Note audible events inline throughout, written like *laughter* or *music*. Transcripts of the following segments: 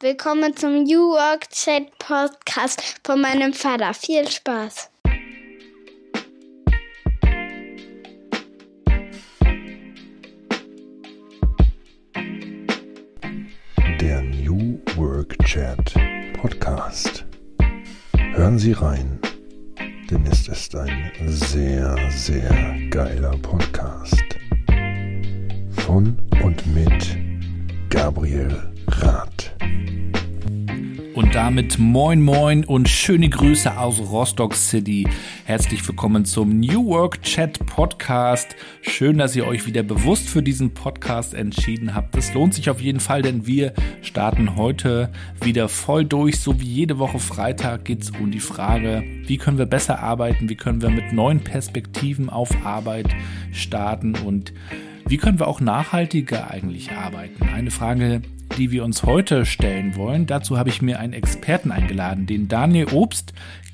Willkommen zum New Work Chat Podcast von meinem Vater. Viel Spaß. Der New Work Chat Podcast. Hören Sie rein, denn es ist ein sehr, sehr geiler Podcast. Von und mit Gabriel damit moin moin und schöne Grüße aus Rostock City. Herzlich willkommen zum New Work Chat Podcast. Schön, dass ihr euch wieder bewusst für diesen Podcast entschieden habt. Das lohnt sich auf jeden Fall, denn wir starten heute wieder voll durch. So wie jede Woche Freitag geht es um die Frage, wie können wir besser arbeiten, wie können wir mit neuen Perspektiven auf Arbeit starten und wie können wir auch nachhaltiger eigentlich arbeiten? Eine Frage, die wir uns heute stellen wollen. Dazu habe ich mir einen Experten eingeladen, den Daniel Obst.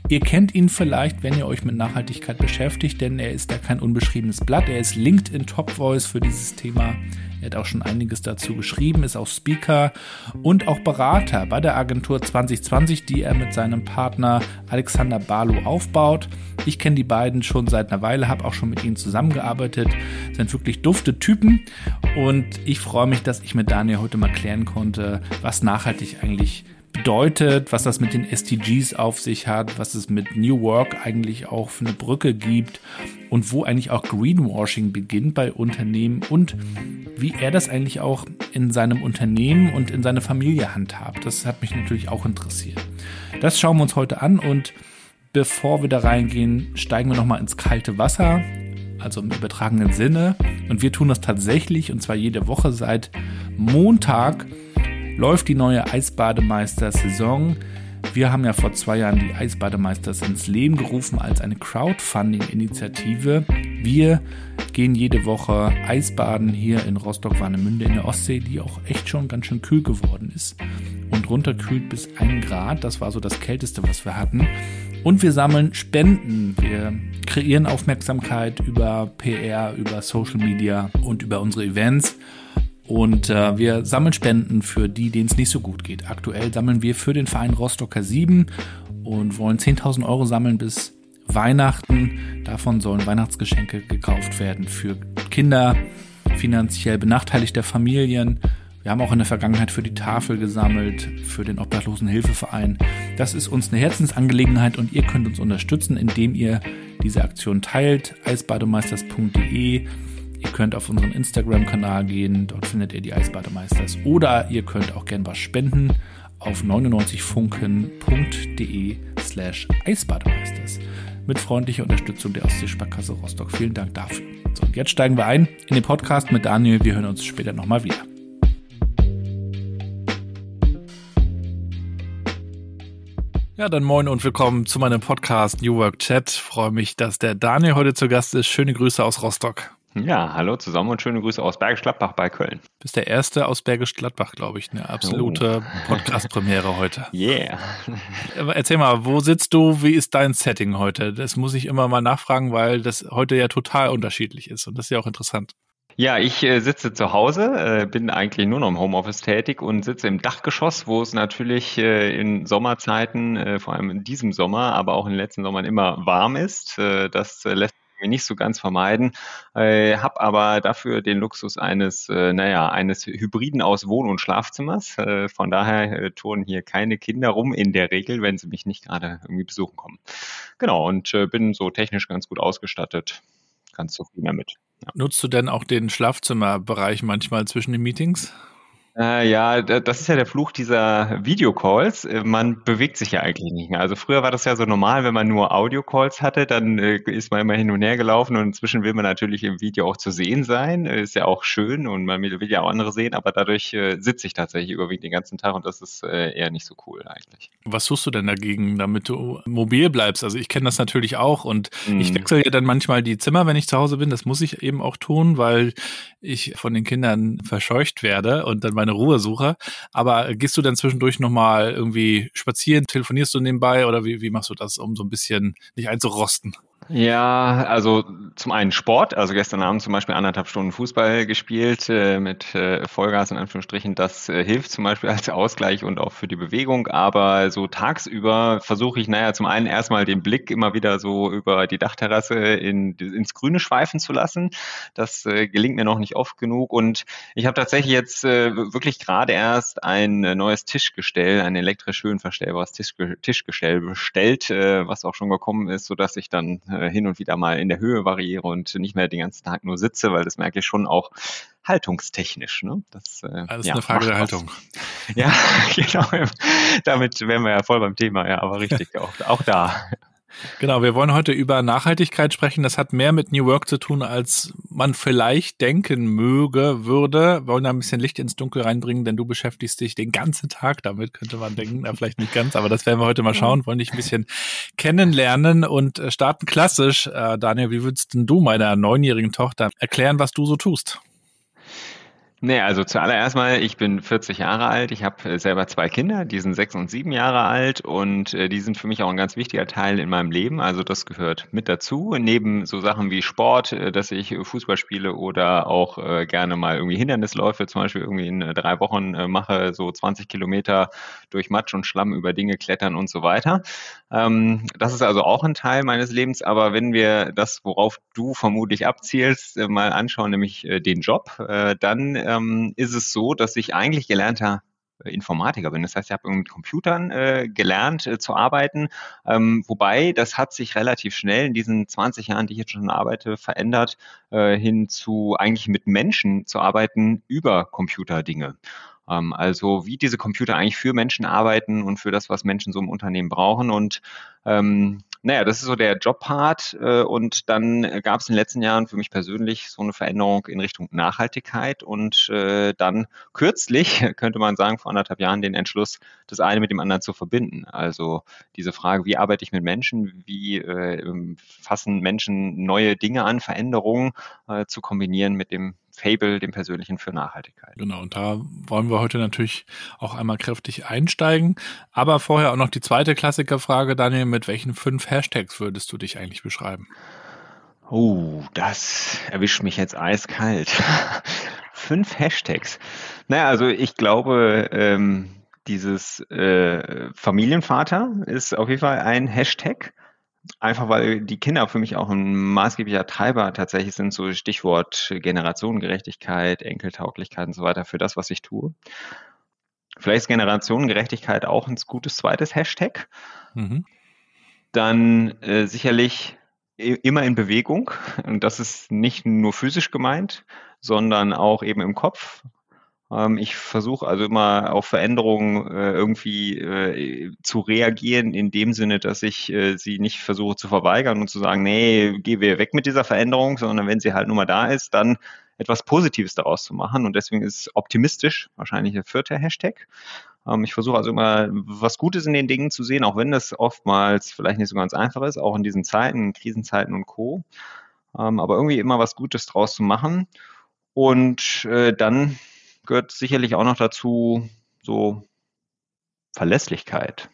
Ihr kennt ihn vielleicht, wenn ihr euch mit Nachhaltigkeit beschäftigt, denn er ist da kein unbeschriebenes Blatt. Er ist LinkedIn Top Voice für dieses Thema. Er hat auch schon einiges dazu geschrieben, ist auch Speaker und auch Berater bei der Agentur 2020, die er mit seinem Partner Alexander Barlow aufbaut. Ich kenne die beiden schon seit einer Weile, habe auch schon mit ihnen zusammengearbeitet, sind wirklich dufte Typen und ich freue mich, dass ich mit Daniel heute mal klären konnte, was nachhaltig eigentlich bedeutet, was das mit den SDGs auf sich hat, was es mit New Work eigentlich auch für eine Brücke gibt und wo eigentlich auch Greenwashing beginnt bei Unternehmen und wie er das eigentlich auch in seinem Unternehmen und in seiner Familie handhabt. Das hat mich natürlich auch interessiert. Das schauen wir uns heute an und bevor wir da reingehen, steigen wir nochmal ins kalte Wasser, also im übertragenen Sinne. Und wir tun das tatsächlich und zwar jede Woche seit Montag läuft die neue Eisbademeister-Saison. Wir haben ja vor zwei Jahren die Eisbademeisters ins Leben gerufen als eine Crowdfunding-Initiative. Wir gehen jede Woche Eisbaden hier in Rostock-Warnemünde in der Ostsee, die auch echt schon ganz schön kühl geworden ist und runterkühlt bis 1 Grad. Das war so das Kälteste, was wir hatten. Und wir sammeln Spenden. Wir kreieren Aufmerksamkeit über PR, über Social Media und über unsere Events. Und äh, wir sammeln Spenden für die, denen es nicht so gut geht. Aktuell sammeln wir für den Verein Rostocker 7 und wollen 10.000 Euro sammeln bis Weihnachten. Davon sollen Weihnachtsgeschenke gekauft werden für Kinder, finanziell benachteiligter Familien. Wir haben auch in der Vergangenheit für die Tafel gesammelt, für den Obdachlosenhilfeverein. Das ist uns eine Herzensangelegenheit und ihr könnt uns unterstützen, indem ihr diese Aktion teilt. eisbademeisters.de Ihr könnt auf unseren Instagram-Kanal gehen, dort findet ihr die Eisbademeisters. Oder ihr könnt auch gern was spenden auf 99funken.de slash Eisbademeisters. Mit freundlicher Unterstützung der Ostseesparkasse Rostock. Vielen Dank dafür. So, und jetzt steigen wir ein in den Podcast mit Daniel. Wir hören uns später nochmal wieder. Ja, dann moin und willkommen zu meinem Podcast New Work Chat. freue mich, dass der Daniel heute zu Gast ist. Schöne Grüße aus Rostock. Ja, hallo zusammen und schöne Grüße aus Bergisch Gladbach bei Köln. Du bist der Erste aus Bergisch Gladbach, glaube ich. Eine absolute oh. *laughs* Podcast-Premiere heute. Yeah. Erzähl mal, wo sitzt du? Wie ist dein Setting heute? Das muss ich immer mal nachfragen, weil das heute ja total unterschiedlich ist und das ist ja auch interessant. Ja, ich äh, sitze zu Hause, äh, bin eigentlich nur noch im Homeoffice tätig und sitze im Dachgeschoss, wo es natürlich äh, in Sommerzeiten, äh, vor allem in diesem Sommer, aber auch in den letzten Sommern immer warm ist. Äh, das äh, lässt mir nicht so ganz vermeiden, äh, habe aber dafür den Luxus eines, äh, naja, eines Hybriden aus Wohn- und Schlafzimmers. Äh, von daher äh, turnen hier keine Kinder rum in der Regel, wenn sie mich nicht gerade irgendwie besuchen kommen. Genau, und äh, bin so technisch ganz gut ausgestattet. Ganz zufrieden damit. Ja. Nutzt du denn auch den Schlafzimmerbereich manchmal zwischen den Meetings? Äh, ja, das ist ja der Fluch dieser Videocalls. Äh, man bewegt sich ja eigentlich nicht mehr. Also früher war das ja so normal, wenn man nur Audio-Calls hatte, dann äh, ist man immer hin und her gelaufen und inzwischen will man natürlich im Video auch zu sehen sein. Äh, ist ja auch schön und man will ja auch andere sehen, aber dadurch äh, sitze ich tatsächlich überwiegend den ganzen Tag und das ist äh, eher nicht so cool eigentlich. Was tust du denn dagegen, damit du mobil bleibst? Also ich kenne das natürlich auch und mm. ich wechsle ja dann manchmal die Zimmer, wenn ich zu Hause bin. Das muss ich eben auch tun, weil ich von den Kindern verscheucht werde und dann meine Ruhe suche. Aber gehst du dann zwischendurch nochmal irgendwie spazieren, telefonierst du nebenbei oder wie, wie machst du das, um so ein bisschen nicht einzurosten? Ja, also zum einen Sport, also gestern Abend zum Beispiel anderthalb Stunden Fußball gespielt äh, mit äh, Vollgas in Anführungsstrichen. Das äh, hilft zum Beispiel als Ausgleich und auch für die Bewegung. Aber so tagsüber versuche ich, naja, zum einen erstmal den Blick immer wieder so über die Dachterrasse in, ins Grüne schweifen zu lassen. Das äh, gelingt mir noch nicht oft genug. Und ich habe tatsächlich jetzt äh, wirklich gerade erst ein äh, neues Tischgestell, ein elektrisch höhenverstellbares Tischge Tischgestell bestellt, was auch schon gekommen ist, sodass ich dann hin und wieder mal in der Höhe variiere und nicht mehr den ganzen Tag nur sitze, weil das merke ich schon auch haltungstechnisch. Ne? Das, äh, Alles ja, eine Frage der Haltung. Was. Ja, *laughs* genau. Damit wären wir ja voll beim Thema, ja, aber richtig, auch, auch da. Genau, wir wollen heute über Nachhaltigkeit sprechen. Das hat mehr mit New Work zu tun, als man vielleicht denken möge, würde. Wir wollen da ein bisschen Licht ins Dunkel reinbringen, denn du beschäftigst dich den ganzen Tag damit, könnte man denken. Ja, vielleicht nicht ganz, aber das werden wir heute mal schauen, wollen dich ein bisschen kennenlernen und äh, starten klassisch. Äh, Daniel, wie würdest denn du meiner neunjährigen Tochter erklären, was du so tust? Nee, also zuallererst mal, ich bin 40 Jahre alt, ich habe äh, selber zwei Kinder, die sind sechs und sieben Jahre alt und äh, die sind für mich auch ein ganz wichtiger Teil in meinem Leben. Also das gehört mit dazu. Neben so Sachen wie Sport, äh, dass ich Fußball spiele oder auch gerne mal irgendwie Hindernisläufe, zum Beispiel irgendwie in drei Wochen mache, so 20 Kilometer durch Matsch und Schlamm über Dinge klettern und so weiter. Ähm, das ist also auch ein Teil meines Lebens. Aber wenn wir das, worauf du vermutlich abzielst, mal anschauen, nämlich den Job, dann ähm, ist es so, dass ich eigentlich gelernter äh, Informatiker bin. Das heißt, ich habe mit Computern äh, gelernt äh, zu arbeiten. Ähm, wobei, das hat sich relativ schnell in diesen 20 Jahren, die ich jetzt schon arbeite, verändert, äh, hin zu eigentlich mit Menschen zu arbeiten über Computerdinge. Ähm, also wie diese Computer eigentlich für Menschen arbeiten und für das, was Menschen so im Unternehmen brauchen. Und ähm, naja, das ist so der Jobpart. Äh, und dann gab es in den letzten Jahren für mich persönlich so eine Veränderung in Richtung Nachhaltigkeit und äh, dann kürzlich, *laughs* könnte man sagen, vor anderthalb Jahren den Entschluss, das eine mit dem anderen zu verbinden. Also diese Frage, wie arbeite ich mit Menschen, wie äh, fassen Menschen neue Dinge an, Veränderungen äh, zu kombinieren mit dem Fable, dem Persönlichen für Nachhaltigkeit. Genau, und da wollen wir heute natürlich auch einmal kräftig einsteigen. Aber vorher auch noch die zweite Klassikerfrage, Daniel, mit welchen fünf Hashtags würdest du dich eigentlich beschreiben? Oh, das erwischt mich jetzt eiskalt. *laughs* fünf Hashtags. Naja, also ich glaube, ähm, dieses äh, Familienvater ist auf jeden Fall ein Hashtag. Einfach weil die Kinder für mich auch ein maßgeblicher Treiber tatsächlich sind, so Stichwort Generationengerechtigkeit, Enkeltauglichkeit und so weiter für das, was ich tue. Vielleicht ist Generationengerechtigkeit auch ein gutes zweites Hashtag. Mhm. Dann äh, sicherlich immer in Bewegung. Und das ist nicht nur physisch gemeint, sondern auch eben im Kopf. Ähm, ich versuche also immer auf Veränderungen äh, irgendwie äh, zu reagieren, in dem Sinne, dass ich äh, sie nicht versuche zu verweigern und zu sagen, nee, geh wir weg mit dieser Veränderung, sondern wenn sie halt nun mal da ist, dann etwas Positives daraus zu machen. Und deswegen ist optimistisch wahrscheinlich der vierte Hashtag. Ähm, ich versuche also immer was Gutes in den Dingen zu sehen, auch wenn das oftmals vielleicht nicht so ganz einfach ist, auch in diesen Zeiten, Krisenzeiten und Co. Ähm, aber irgendwie immer was Gutes draus zu machen. Und dann gehört sicherlich auch noch dazu so Verlässlichkeit.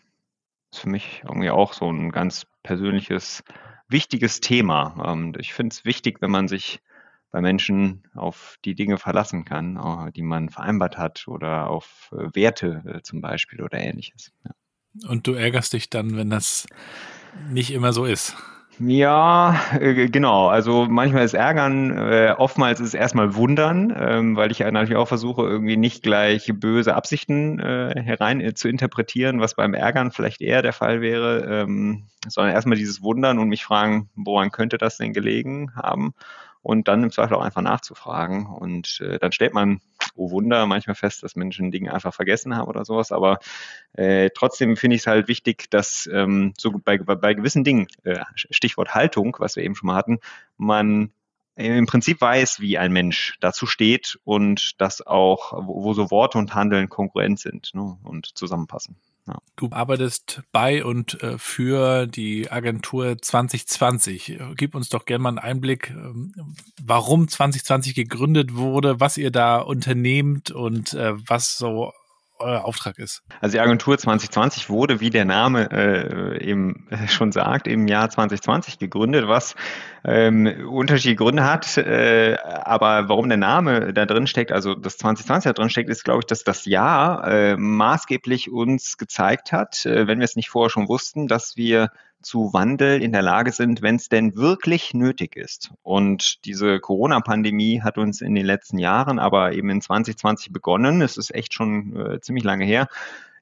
Das ist für mich irgendwie auch so ein ganz persönliches, wichtiges Thema. Ähm, ich finde es wichtig, wenn man sich bei Menschen auf die Dinge verlassen kann, äh, die man vereinbart hat oder auf äh, Werte äh, zum Beispiel oder ähnliches. Und du ärgerst dich dann, wenn das nicht immer so ist. Ja, äh, genau. Also manchmal ist Ärgern, äh, oftmals ist erstmal Wundern, ähm, weil ich natürlich auch versuche, irgendwie nicht gleich böse Absichten äh, herein äh, zu interpretieren, was beim Ärgern vielleicht eher der Fall wäre, ähm, sondern erstmal dieses Wundern und mich fragen, woran könnte das denn gelegen haben? und dann im Zweifel auch einfach nachzufragen. Und äh, dann stellt man, oh Wunder, manchmal fest, dass Menschen Dinge einfach vergessen haben oder sowas. Aber äh, trotzdem finde ich es halt wichtig, dass ähm, so bei, bei gewissen Dingen, äh, Stichwort Haltung, was wir eben schon mal hatten, man im Prinzip weiß, wie ein Mensch dazu steht und dass auch, wo, wo so Worte und Handeln konkurrent sind ne, und zusammenpassen. Du arbeitest bei und äh, für die Agentur 2020. Gib uns doch gerne mal einen Einblick, ähm, warum 2020 gegründet wurde, was ihr da unternehmt und äh, was so euer Auftrag ist. Also die Agentur 2020 wurde, wie der Name äh, eben schon sagt, im Jahr 2020 gegründet, was ähm, unterschiedliche Gründe hat. Äh, aber warum der Name da drin steckt, also das 2020 da drin steckt, ist, glaube ich, dass das Jahr äh, maßgeblich uns gezeigt hat, äh, wenn wir es nicht vorher schon wussten, dass wir zu Wandel in der Lage sind, wenn es denn wirklich nötig ist. Und diese Corona-Pandemie hat uns in den letzten Jahren, aber eben in 2020 begonnen, es ist echt schon äh, ziemlich lange her,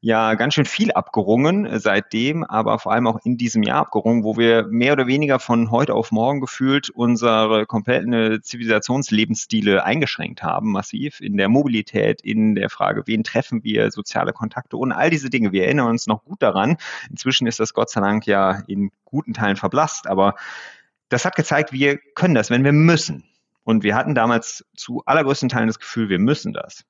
ja ganz schön viel abgerungen äh, seitdem, aber vor allem auch in diesem Jahr abgerungen, wo wir mehr oder weniger von heute auf morgen gefühlt unsere kompletten Zivilisationslebensstile eingeschränkt haben, massiv in der Mobilität, in der Frage, wen treffen wir, soziale Kontakte und all diese Dinge. Wir erinnern uns noch gut daran. Inzwischen ist das Gott sei Dank ja in guten Teilen verblasst, aber das hat gezeigt, wir können das, wenn wir müssen. Und wir hatten damals zu allergrößten Teilen das Gefühl, wir müssen das.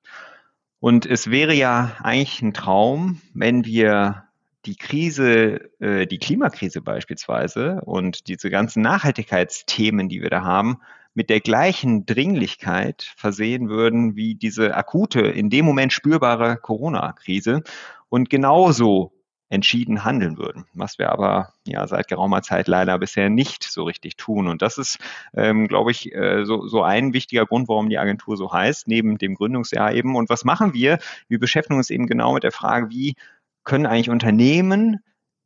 Und es wäre ja eigentlich ein Traum, wenn wir die Krise, äh, die Klimakrise beispielsweise und diese ganzen Nachhaltigkeitsthemen, die wir da haben, mit der gleichen Dringlichkeit versehen würden wie diese akute, in dem Moment spürbare Corona-Krise. Und genauso entschieden handeln würden, was wir aber ja seit geraumer Zeit leider bisher nicht so richtig tun. Und das ist, ähm, glaube ich, äh, so, so ein wichtiger Grund, warum die Agentur so heißt, neben dem Gründungsjahr eben. Und was machen wir? Wir beschäftigen uns eben genau mit der Frage, wie können eigentlich Unternehmen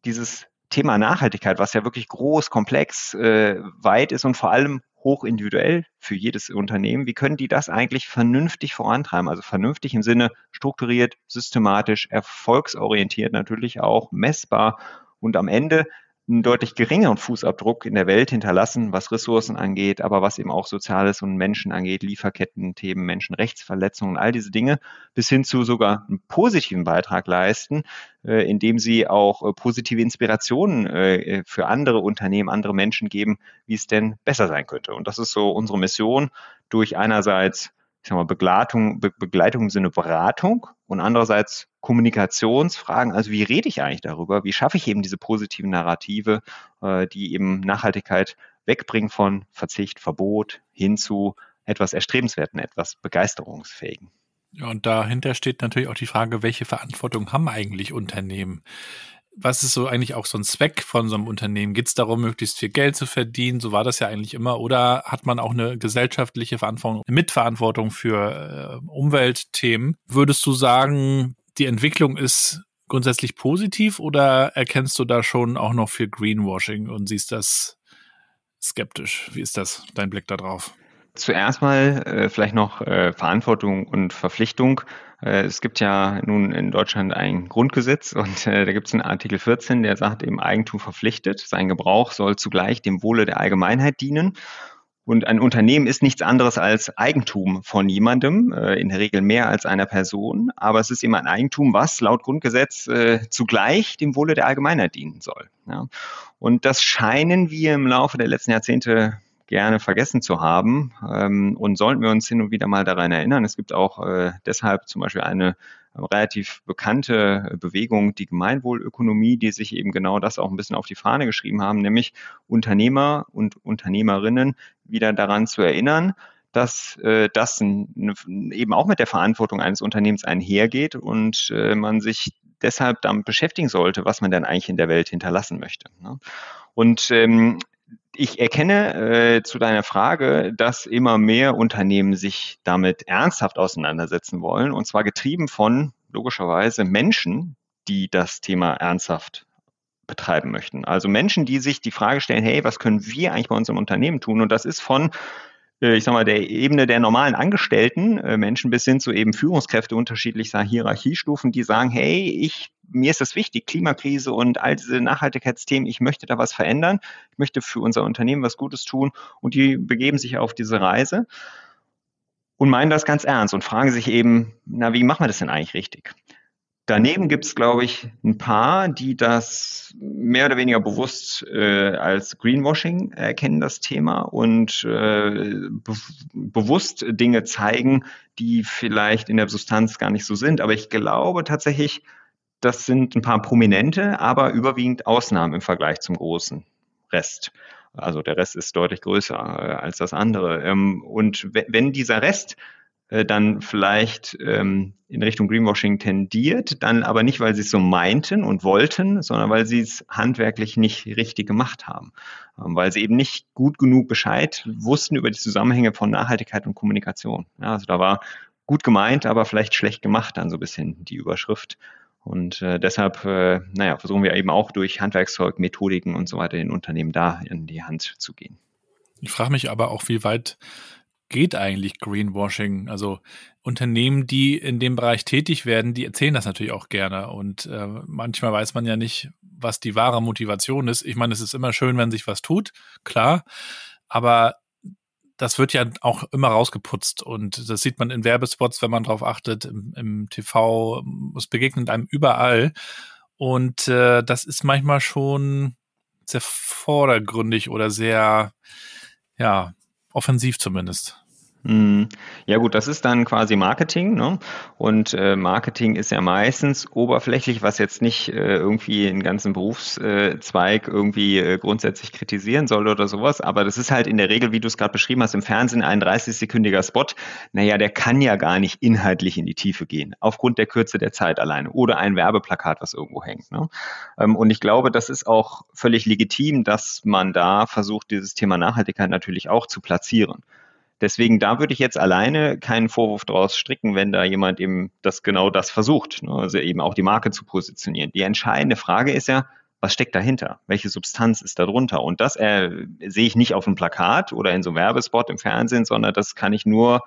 dieses Thema Nachhaltigkeit, was ja wirklich groß, komplex, äh, weit ist und vor allem hochindividuell für jedes Unternehmen. Wie können die das eigentlich vernünftig vorantreiben? Also vernünftig im Sinne strukturiert, systematisch, erfolgsorientiert natürlich auch, messbar und am Ende einen deutlich geringeren Fußabdruck in der Welt hinterlassen, was Ressourcen angeht, aber was eben auch Soziales und Menschen angeht, Lieferketten-Themen, Menschenrechtsverletzungen, all diese Dinge, bis hin zu sogar einen positiven Beitrag leisten, äh, indem sie auch äh, positive Inspirationen äh, für andere Unternehmen, andere Menschen geben, wie es denn besser sein könnte. Und das ist so unsere Mission, durch einerseits ich sag mal, Begleitung, Be Begleitung im Sinne Beratung und andererseits Kommunikationsfragen. Also wie rede ich eigentlich darüber? Wie schaffe ich eben diese positiven Narrative, äh, die eben Nachhaltigkeit wegbringen von Verzicht, Verbot hin zu etwas Erstrebenswerten, etwas Begeisterungsfähigen. Ja, und dahinter steht natürlich auch die Frage, welche Verantwortung haben eigentlich Unternehmen? was ist so eigentlich auch so ein Zweck von so einem Unternehmen? Geht es darum, möglichst viel Geld zu verdienen? So war das ja eigentlich immer. Oder hat man auch eine gesellschaftliche Verantwortung, Mitverantwortung für äh, Umweltthemen? Würdest du sagen, die Entwicklung ist grundsätzlich positiv oder erkennst du da schon auch noch viel Greenwashing und siehst das skeptisch? Wie ist das, dein Blick da drauf? Zuerst mal äh, vielleicht noch äh, Verantwortung und Verpflichtung. Äh, es gibt ja nun in Deutschland ein Grundgesetz und äh, da gibt es einen Artikel 14, der sagt eben Eigentum verpflichtet. Sein Gebrauch soll zugleich dem Wohle der Allgemeinheit dienen. Und ein Unternehmen ist nichts anderes als Eigentum von jemandem, äh, in der Regel mehr als einer Person. Aber es ist eben ein Eigentum, was laut Grundgesetz äh, zugleich dem Wohle der Allgemeinheit dienen soll. Und das scheinen wir im Laufe der letzten Jahrzehnte gerne vergessen zu haben. Ähm, und sollten wir uns hin und wieder mal daran erinnern. Es gibt auch äh, deshalb zum Beispiel eine relativ bekannte Bewegung, die Gemeinwohlökonomie, die sich eben genau das auch ein bisschen auf die Fahne geschrieben haben, nämlich Unternehmer und Unternehmerinnen wieder daran zu erinnern, dass äh, das eben auch mit der Verantwortung eines Unternehmens einhergeht und äh, man sich deshalb damit beschäftigen sollte, was man denn eigentlich in der Welt hinterlassen möchte. Ne? Und ähm, ich erkenne äh, zu deiner Frage, dass immer mehr Unternehmen sich damit ernsthaft auseinandersetzen wollen, und zwar getrieben von logischerweise Menschen, die das Thema ernsthaft betreiben möchten. Also Menschen, die sich die Frage stellen, hey, was können wir eigentlich bei unserem Unternehmen tun? Und das ist von ich sag mal, der Ebene der normalen Angestellten, äh, Menschen bis hin zu eben Führungskräfte unterschiedlicher Hierarchiestufen, die sagen, hey, ich, mir ist das wichtig, Klimakrise und all diese Nachhaltigkeitsthemen, ich möchte da was verändern, ich möchte für unser Unternehmen was Gutes tun und die begeben sich auf diese Reise und meinen das ganz ernst und fragen sich eben, na, wie machen wir das denn eigentlich richtig? Daneben gibt es, glaube ich, ein paar, die das mehr oder weniger bewusst äh, als Greenwashing erkennen, das Thema, und äh, be bewusst Dinge zeigen, die vielleicht in der Substanz gar nicht so sind. Aber ich glaube tatsächlich, das sind ein paar prominente, aber überwiegend Ausnahmen im Vergleich zum großen Rest. Also der Rest ist deutlich größer äh, als das andere. Ähm, und wenn dieser Rest äh, dann vielleicht ähm, in Richtung Greenwashing tendiert, dann aber nicht, weil sie es so meinten und wollten, sondern weil sie es handwerklich nicht richtig gemacht haben, ähm, weil sie eben nicht gut genug Bescheid wussten über die Zusammenhänge von Nachhaltigkeit und Kommunikation. Ja, also da war gut gemeint, aber vielleicht schlecht gemacht dann so ein bisschen die Überschrift. Und äh, deshalb, äh, naja, versuchen wir eben auch durch Handwerkszeug, Methodiken und so weiter den Unternehmen da in die Hand zu gehen. Ich frage mich aber auch, wie weit geht eigentlich Greenwashing? Also Unternehmen, die in dem Bereich tätig werden, die erzählen das natürlich auch gerne. Und äh, manchmal weiß man ja nicht, was die wahre Motivation ist. Ich meine, es ist immer schön, wenn sich was tut, klar. Aber das wird ja auch immer rausgeputzt und das sieht man in Werbespots, wenn man drauf achtet, im, im TV, es begegnet einem überall. Und äh, das ist manchmal schon sehr vordergründig oder sehr, ja, offensiv zumindest. Hm. Ja gut, das ist dann quasi Marketing. Ne? Und äh, Marketing ist ja meistens oberflächlich, was jetzt nicht äh, irgendwie einen ganzen Berufszweig irgendwie äh, grundsätzlich kritisieren soll oder sowas. Aber das ist halt in der Regel, wie du es gerade beschrieben hast, im Fernsehen ein 30-sekündiger Spot. Naja, der kann ja gar nicht inhaltlich in die Tiefe gehen, aufgrund der Kürze der Zeit alleine. Oder ein Werbeplakat, was irgendwo hängt. Ne? Ähm, und ich glaube, das ist auch völlig legitim, dass man da versucht, dieses Thema Nachhaltigkeit natürlich auch zu platzieren. Deswegen da würde ich jetzt alleine keinen Vorwurf daraus stricken, wenn da jemand eben das genau das versucht, ne? also eben auch die Marke zu positionieren. Die entscheidende Frage ist ja, was steckt dahinter? Welche Substanz ist da drunter? Und das äh, sehe ich nicht auf einem Plakat oder in so einem Werbespot im Fernsehen, sondern das kann ich nur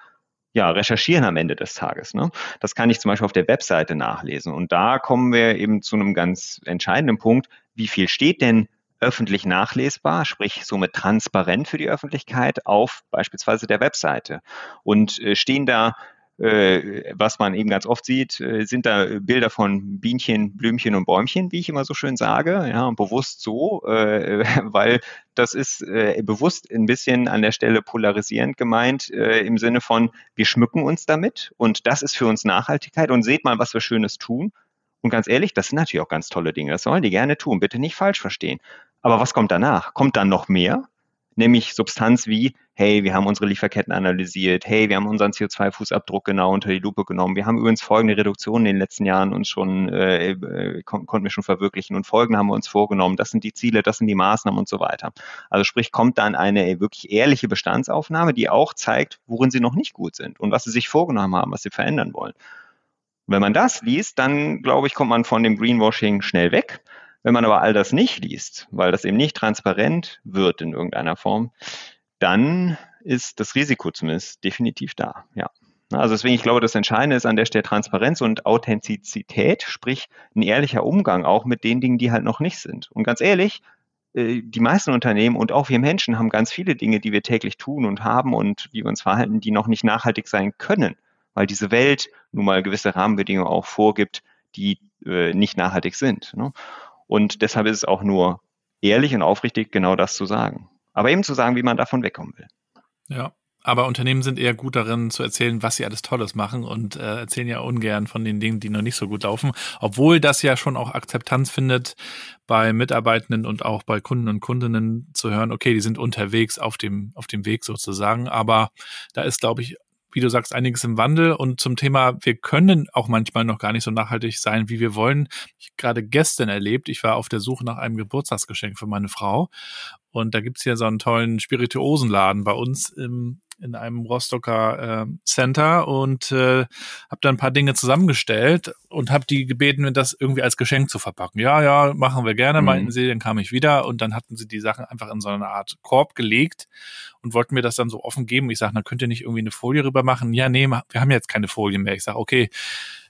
ja, recherchieren am Ende des Tages. Ne? Das kann ich zum Beispiel auf der Webseite nachlesen. Und da kommen wir eben zu einem ganz entscheidenden Punkt. Wie viel steht denn öffentlich nachlesbar, sprich somit transparent für die Öffentlichkeit auf beispielsweise der Webseite. Und äh, stehen da äh, was man eben ganz oft sieht, äh, sind da Bilder von Bienchen, Blümchen und Bäumchen, wie ich immer so schön sage, ja, bewusst so, *laughs* weil das ist bewusst ein bisschen an der Stelle polarisierend gemeint, im Sinne von, wir schmücken uns damit und das ist für uns Nachhaltigkeit und seht mal, was wir Schönes tun. Und ganz ehrlich, das sind natürlich auch ganz tolle Dinge. Das sollen die gerne tun. Bitte nicht falsch verstehen. Aber was kommt danach? Kommt dann noch mehr? Nämlich Substanz wie, hey, wir haben unsere Lieferketten analysiert, hey, wir haben unseren CO2-Fußabdruck genau unter die Lupe genommen. Wir haben übrigens folgende Reduktionen in den letzten Jahren uns schon, äh, äh, kon konnten wir schon verwirklichen und folgende haben wir uns vorgenommen. Das sind die Ziele, das sind die Maßnahmen und so weiter. Also sprich, kommt dann eine wirklich ehrliche Bestandsaufnahme, die auch zeigt, worin sie noch nicht gut sind und was sie sich vorgenommen haben, was sie verändern wollen. Wenn man das liest, dann glaube ich, kommt man von dem Greenwashing schnell weg. Wenn man aber all das nicht liest, weil das eben nicht transparent wird in irgendeiner Form, dann ist das Risiko zumindest definitiv da. Ja. Also deswegen, ich glaube, das Entscheidende ist an der Stelle Transparenz und Authentizität, sprich ein ehrlicher Umgang auch mit den Dingen, die halt noch nicht sind. Und ganz ehrlich, äh, die meisten Unternehmen und auch wir Menschen haben ganz viele Dinge, die wir täglich tun und haben und wie wir uns verhalten, die noch nicht nachhaltig sein können weil diese Welt nun mal gewisse Rahmenbedingungen auch vorgibt, die äh, nicht nachhaltig sind. Ne? Und deshalb ist es auch nur ehrlich und aufrichtig, genau das zu sagen. Aber eben zu sagen, wie man davon wegkommen will. Ja, aber Unternehmen sind eher gut darin zu erzählen, was sie alles Tolles machen und äh, erzählen ja ungern von den Dingen, die noch nicht so gut laufen. Obwohl das ja schon auch Akzeptanz findet bei Mitarbeitenden und auch bei Kunden und Kundinnen zu hören, okay, die sind unterwegs auf dem, auf dem Weg sozusagen. Aber da ist, glaube ich, wie du sagst, einiges im Wandel. Und zum Thema, wir können auch manchmal noch gar nicht so nachhaltig sein, wie wir wollen. Ich gerade gestern erlebt, ich war auf der Suche nach einem Geburtstagsgeschenk für meine Frau. Und da gibt's hier so einen tollen Spirituosenladen bei uns im, in einem Rostocker äh, Center und äh, habe dann ein paar Dinge zusammengestellt und habe die gebeten, das irgendwie als Geschenk zu verpacken. Ja, ja, machen wir gerne, mhm. meinten sie. Dann kam ich wieder und dann hatten sie die Sachen einfach in so eine Art Korb gelegt und wollten mir das dann so offen geben. Ich sage, na könnt ihr nicht irgendwie eine Folie rüber machen? Ja, nee, wir haben jetzt keine Folie mehr. Ich sage, okay,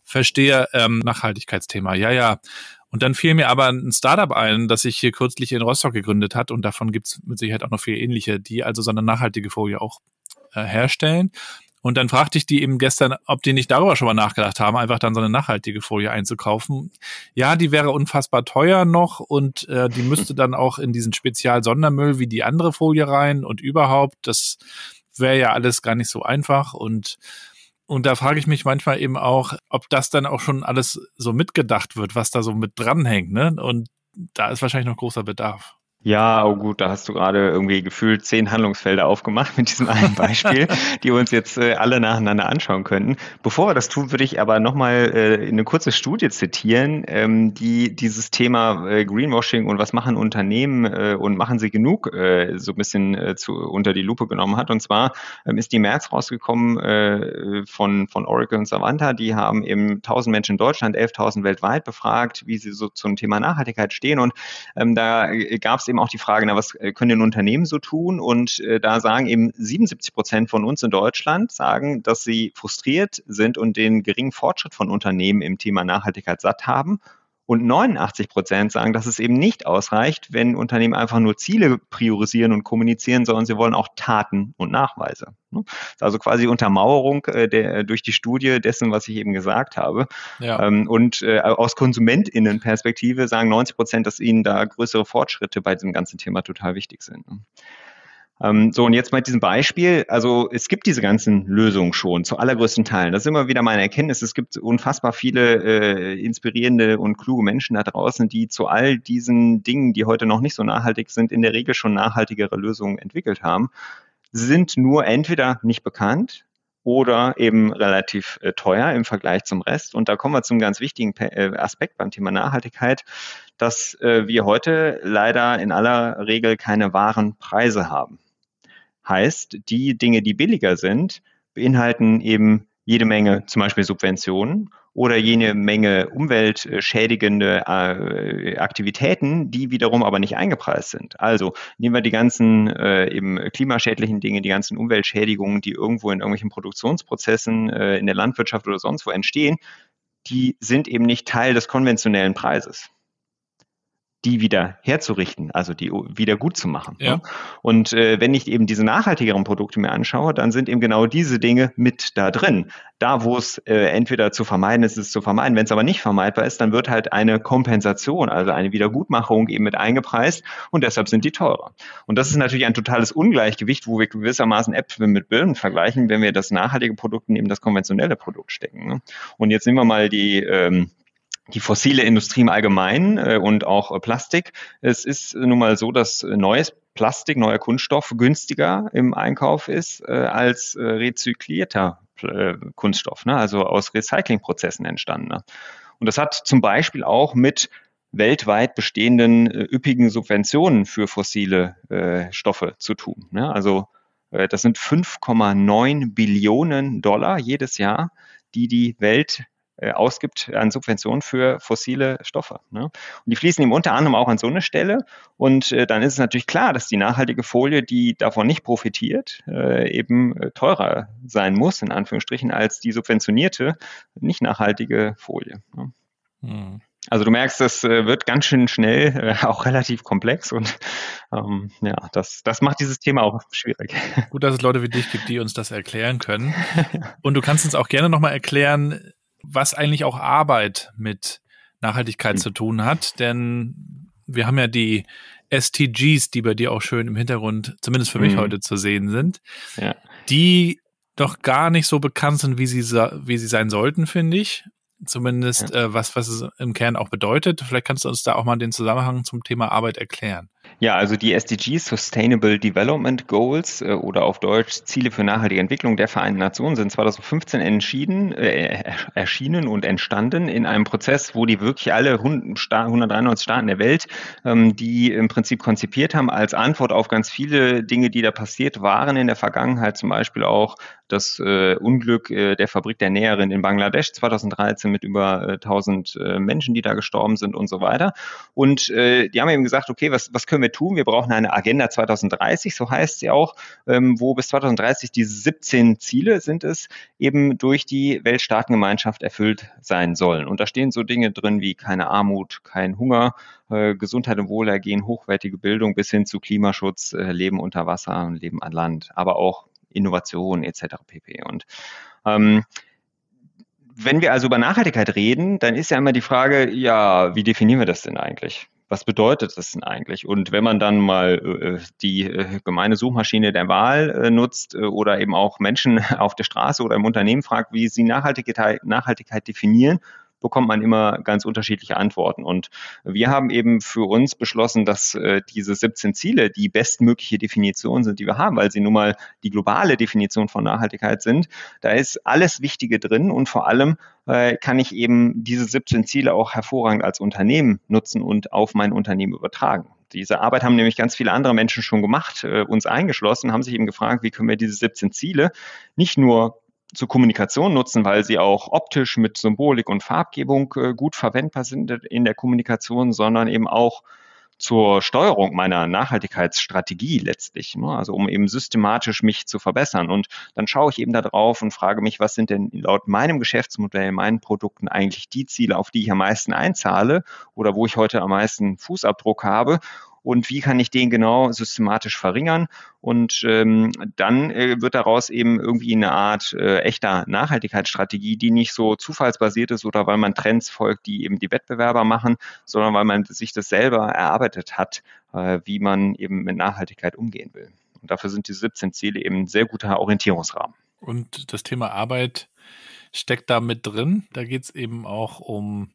verstehe ähm, Nachhaltigkeitsthema. Ja, ja. Und dann fiel mir aber ein Startup ein, das sich hier kürzlich in Rostock gegründet hat und davon gibt's mit Sicherheit auch noch viele ähnliche, die also so eine nachhaltige Folie auch herstellen. Und dann fragte ich die eben gestern, ob die nicht darüber schon mal nachgedacht haben, einfach dann so eine nachhaltige Folie einzukaufen. Ja, die wäre unfassbar teuer noch und äh, die müsste dann auch in diesen Spezial-Sondermüll wie die andere Folie rein und überhaupt, das wäre ja alles gar nicht so einfach und und da frage ich mich manchmal eben auch, ob das dann auch schon alles so mitgedacht wird, was da so mit dranhängt, ne? Und da ist wahrscheinlich noch großer Bedarf. Ja, oh gut, da hast du gerade irgendwie gefühlt zehn Handlungsfelder aufgemacht mit diesem einen *laughs* Beispiel, die wir uns jetzt äh, alle nacheinander anschauen könnten. Bevor wir das tun, würde ich aber nochmal äh, eine kurze Studie zitieren, ähm, die dieses Thema äh, Greenwashing und was machen Unternehmen äh, und machen sie genug äh, so ein bisschen äh, zu, unter die Lupe genommen hat. Und zwar ähm, ist die März rausgekommen äh, von, von Oracle und Savanta. Die haben eben 1000 Menschen in Deutschland, 11.000 weltweit befragt, wie sie so zum Thema Nachhaltigkeit stehen. Und ähm, da gab es eben auch die Frage, na, was äh, können denn Unternehmen so tun? Und äh, da sagen eben 77 Prozent von uns in Deutschland, sagen, dass sie frustriert sind und den geringen Fortschritt von Unternehmen im Thema Nachhaltigkeit satt haben. Und 89 Prozent sagen, dass es eben nicht ausreicht, wenn Unternehmen einfach nur Ziele priorisieren und kommunizieren, sondern sie wollen auch Taten und Nachweise. Ne? Das ist also quasi Untermauerung äh, der, durch die Studie dessen, was ich eben gesagt habe. Ja. Ähm, und äh, aus KonsumentInnenperspektive sagen 90 Prozent, dass ihnen da größere Fortschritte bei diesem ganzen Thema total wichtig sind. Ähm, so, und jetzt mal diesem Beispiel. Also es gibt diese ganzen Lösungen schon zu allergrößten Teilen. Das ist immer wieder meine Erkenntnis. Es gibt unfassbar viele äh, inspirierende und kluge Menschen da draußen, die zu all diesen Dingen, die heute noch nicht so nachhaltig sind, in der Regel schon nachhaltigere Lösungen entwickelt haben. Sie sind nur entweder nicht bekannt oder eben relativ äh, teuer im Vergleich zum Rest. Und da kommen wir zum ganz wichtigen äh, Aspekt beim Thema Nachhaltigkeit, dass äh, wir heute leider in aller Regel keine wahren Preise haben. Heißt, die Dinge, die billiger sind, beinhalten eben jede Menge zum Beispiel Subventionen oder jene Menge umweltschädigende äh, Aktivitäten, die wiederum aber nicht eingepreist sind. Also nehmen wir die ganzen äh, eben klimaschädlichen Dinge, die ganzen Umweltschädigungen, die irgendwo in irgendwelchen Produktionsprozessen äh, in der Landwirtschaft oder sonst wo entstehen, die sind eben nicht Teil des konventionellen Preises die wieder herzurichten, also die wieder gut zu machen. Ja. Ne? Und äh, wenn ich eben diese nachhaltigeren Produkte mir anschaue, dann sind eben genau diese Dinge mit da drin. Da, wo es äh, entweder zu vermeiden ist, ist es zu vermeiden. Wenn es aber nicht vermeidbar ist, dann wird halt eine Kompensation, also eine Wiedergutmachung eben mit eingepreist und deshalb sind die teurer. Und das ist natürlich ein totales Ungleichgewicht, wo wir gewissermaßen Äpfel mit Birnen vergleichen, wenn wir das nachhaltige Produkt neben das konventionelle Produkt stecken. Ne? Und jetzt nehmen wir mal die ähm, die fossile Industrie im Allgemeinen äh, und auch äh, Plastik. Es ist nun mal so, dass neues Plastik, neuer Kunststoff günstiger im Einkauf ist äh, als äh, rezyklierter äh, Kunststoff, ne? also aus Recyclingprozessen entstandener. Und das hat zum Beispiel auch mit weltweit bestehenden äh, üppigen Subventionen für fossile äh, Stoffe zu tun. Ne? Also äh, das sind 5,9 Billionen Dollar jedes Jahr, die die Welt äh, ausgibt an Subventionen für fossile Stoffe. Ne? Und die fließen eben unter anderem auch an so eine Stelle. Und äh, dann ist es natürlich klar, dass die nachhaltige Folie, die davon nicht profitiert, äh, eben äh, teurer sein muss, in Anführungsstrichen, als die subventionierte, nicht nachhaltige Folie. Ne? Hm. Also du merkst, das äh, wird ganz schön schnell, äh, auch relativ komplex und ähm, ja, das, das macht dieses Thema auch schwierig. Gut, dass es Leute wie dich gibt, die uns das erklären können. *laughs* Und du kannst uns auch gerne nochmal erklären, was eigentlich auch Arbeit mit Nachhaltigkeit mhm. zu tun hat, denn wir haben ja die STGs, die bei dir auch schön im Hintergrund, zumindest für mich mhm. heute zu sehen sind, ja. die doch gar nicht so bekannt sind, wie sie, wie sie sein sollten, finde ich. Zumindest ja. äh, was, was es im Kern auch bedeutet. Vielleicht kannst du uns da auch mal den Zusammenhang zum Thema Arbeit erklären. Ja, also die SDGs, Sustainable Development Goals äh, oder auf Deutsch Ziele für nachhaltige Entwicklung der Vereinten Nationen sind 2015 entschieden, äh, erschienen und entstanden in einem Prozess, wo die wirklich alle 193 Staaten der Welt, ähm, die im Prinzip konzipiert haben, als Antwort auf ganz viele Dinge, die da passiert waren in der Vergangenheit, zum Beispiel auch das äh, Unglück äh, der Fabrik der Näherin in Bangladesch 2013 mit über äh, 1000 äh, Menschen, die da gestorben sind und so weiter. Und äh, die haben eben gesagt, okay, was, was können wir tun? Wir brauchen eine Agenda 2030, so heißt sie auch, ähm, wo bis 2030 diese 17 Ziele sind es, eben durch die Weltstaatengemeinschaft erfüllt sein sollen. Und da stehen so Dinge drin wie keine Armut, kein Hunger, äh, Gesundheit und Wohlergehen, hochwertige Bildung bis hin zu Klimaschutz, äh, Leben unter Wasser und Leben an Land, aber auch Innovation etc. pp. Und ähm, wenn wir also über Nachhaltigkeit reden, dann ist ja immer die Frage, ja, wie definieren wir das denn eigentlich? Was bedeutet das denn eigentlich? Und wenn man dann mal äh, die äh, gemeine Suchmaschine der Wahl äh, nutzt äh, oder eben auch Menschen *laughs* auf der Straße oder im Unternehmen fragt, wie sie Nachhaltigkeit, Nachhaltigkeit definieren, bekommt man immer ganz unterschiedliche Antworten. Und wir haben eben für uns beschlossen, dass äh, diese 17 Ziele die bestmögliche Definition sind, die wir haben, weil sie nun mal die globale Definition von Nachhaltigkeit sind. Da ist alles Wichtige drin und vor allem äh, kann ich eben diese 17 Ziele auch hervorragend als Unternehmen nutzen und auf mein Unternehmen übertragen. Diese Arbeit haben nämlich ganz viele andere Menschen schon gemacht, äh, uns eingeschlossen, haben sich eben gefragt, wie können wir diese 17 Ziele nicht nur zur Kommunikation nutzen, weil sie auch optisch mit Symbolik und Farbgebung äh, gut verwendbar sind in der Kommunikation, sondern eben auch zur Steuerung meiner Nachhaltigkeitsstrategie letztlich, ne? also um eben systematisch mich zu verbessern. Und dann schaue ich eben da drauf und frage mich, was sind denn laut meinem Geschäftsmodell, meinen Produkten eigentlich die Ziele, auf die ich am meisten einzahle oder wo ich heute am meisten Fußabdruck habe und wie kann ich den genau systematisch verringern. Und ähm, dann äh, wird daraus eben irgendwie eine Art äh, echter Nachhaltigkeitsstrategie, die nicht so zufallsbasiert ist oder weil man Trends folgt, die eben die Wettbewerber machen, sondern weil man sich das selber erarbeitet hat, äh, wie man eben mit Nachhaltigkeit umgehen will. Und dafür sind die 17 Ziele eben ein sehr guter Orientierungsrahmen. Und das Thema Arbeit steckt da mit drin. Da geht es eben auch um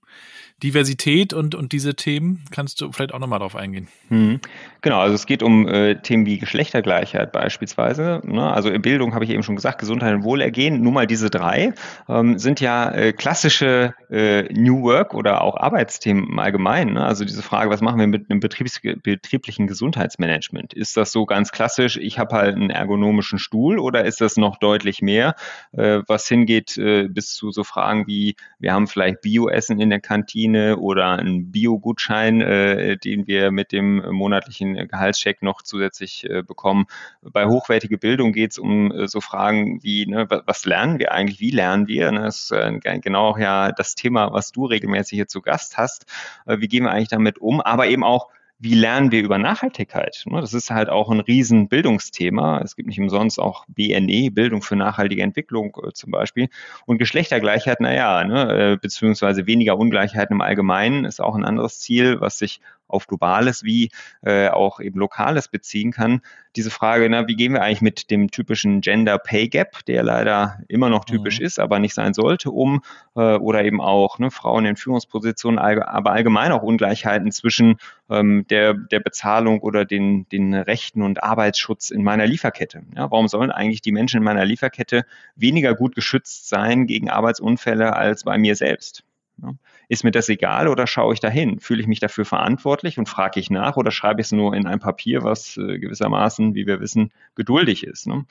Diversität und, und diese Themen. Kannst du vielleicht auch nochmal drauf eingehen? Hm. Genau, also es geht um äh, Themen wie Geschlechtergleichheit beispielsweise. Ne? Also in Bildung habe ich eben schon gesagt, Gesundheit und Wohlergehen. Nur mal diese drei ähm, sind ja äh, klassische äh, New Work oder auch Arbeitsthemen im Allgemeinen. Ne? Also diese Frage, was machen wir mit einem Betriebs betrieblichen Gesundheitsmanagement? Ist das so ganz klassisch, ich habe halt einen ergonomischen Stuhl oder ist das noch deutlich mehr, äh, was hingeht äh, bis zu so Fragen wie, wir haben vielleicht Bioessen in der Kantine oder einen Bio-Gutschein, äh, den wir mit dem monatlichen Gehaltscheck noch zusätzlich äh, bekommen. Bei hochwertige Bildung geht es um äh, so Fragen wie, ne, was lernen wir eigentlich, wie lernen wir? Ne? Das ist äh, genau ja das Thema, was du regelmäßig hier zu Gast hast. Wie gehen wir eigentlich damit um? Aber eben auch, wie lernen wir über Nachhaltigkeit? Ne, das ist halt auch ein Riesenbildungsthema. Es gibt nicht umsonst auch BNE, Bildung für nachhaltige Entwicklung zum Beispiel. Und Geschlechtergleichheit, naja, ne, beziehungsweise weniger Ungleichheiten im Allgemeinen ist auch ein anderes Ziel, was sich auf globales wie äh, auch eben lokales beziehen kann. Diese Frage, na, wie gehen wir eigentlich mit dem typischen Gender Pay Gap, der leider immer noch typisch mhm. ist, aber nicht sein sollte, um äh, oder eben auch ne, Frauen in Führungspositionen, aber allgemein auch Ungleichheiten zwischen ähm, der, der Bezahlung oder den, den Rechten und Arbeitsschutz in meiner Lieferkette. Ja, warum sollen eigentlich die Menschen in meiner Lieferkette weniger gut geschützt sein gegen Arbeitsunfälle als bei mir selbst? Ja. Ist mir das egal oder schaue ich dahin? Fühle ich mich dafür verantwortlich und frage ich nach oder schreibe ich es nur in ein Papier, was äh, gewissermaßen, wie wir wissen, geduldig ist? Ne?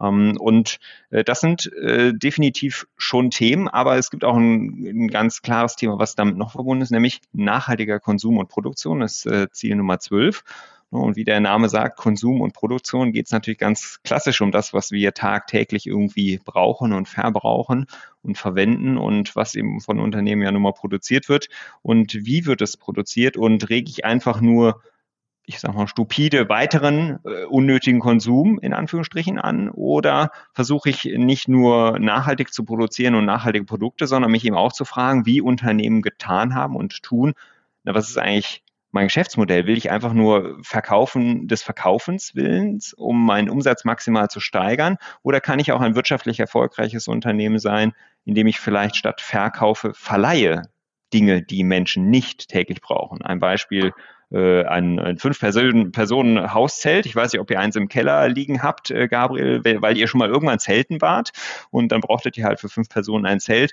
Ähm, und äh, das sind äh, definitiv schon Themen, aber es gibt auch ein, ein, ganz klares Thema, was damit noch verbunden ist, nämlich nachhaltiger Konsum und Produktion. Das ist äh, Ziel Nummer 12. Ne, und wie der Name sagt, Konsum und Produktion geht es natürlich ganz klassisch um das, was wir tagtäglich irgendwie brauchen und verbrauchen und verwenden und was eben von Unternehmen ja nun mal produziert wird. Und wie wird es produziert? Und rege ich einfach nur ich sag mal, stupide weiteren äh, unnötigen Konsum in Anführungsstrichen an? Oder versuche ich nicht nur nachhaltig zu produzieren und nachhaltige Produkte, sondern mich eben auch zu fragen, wie Unternehmen getan haben und tun, na, was ist eigentlich mein Geschäftsmodell? Will ich einfach nur verkaufen des Verkaufens Willens, um meinen Umsatz maximal zu steigern? Oder kann ich auch ein wirtschaftlich erfolgreiches Unternehmen sein, indem ich vielleicht statt verkaufe, verleihe Dinge, die Menschen nicht täglich brauchen? Ein Beispiel, äh, ein, ein Fünf-Personen-Hauszelt. Ich weiß nicht, ob ihr eins im Keller liegen habt, äh, Gabriel, weil ihr schon mal irgendwann zelten wart und dann brauchtet ihr halt für fünf Personen ein Zelt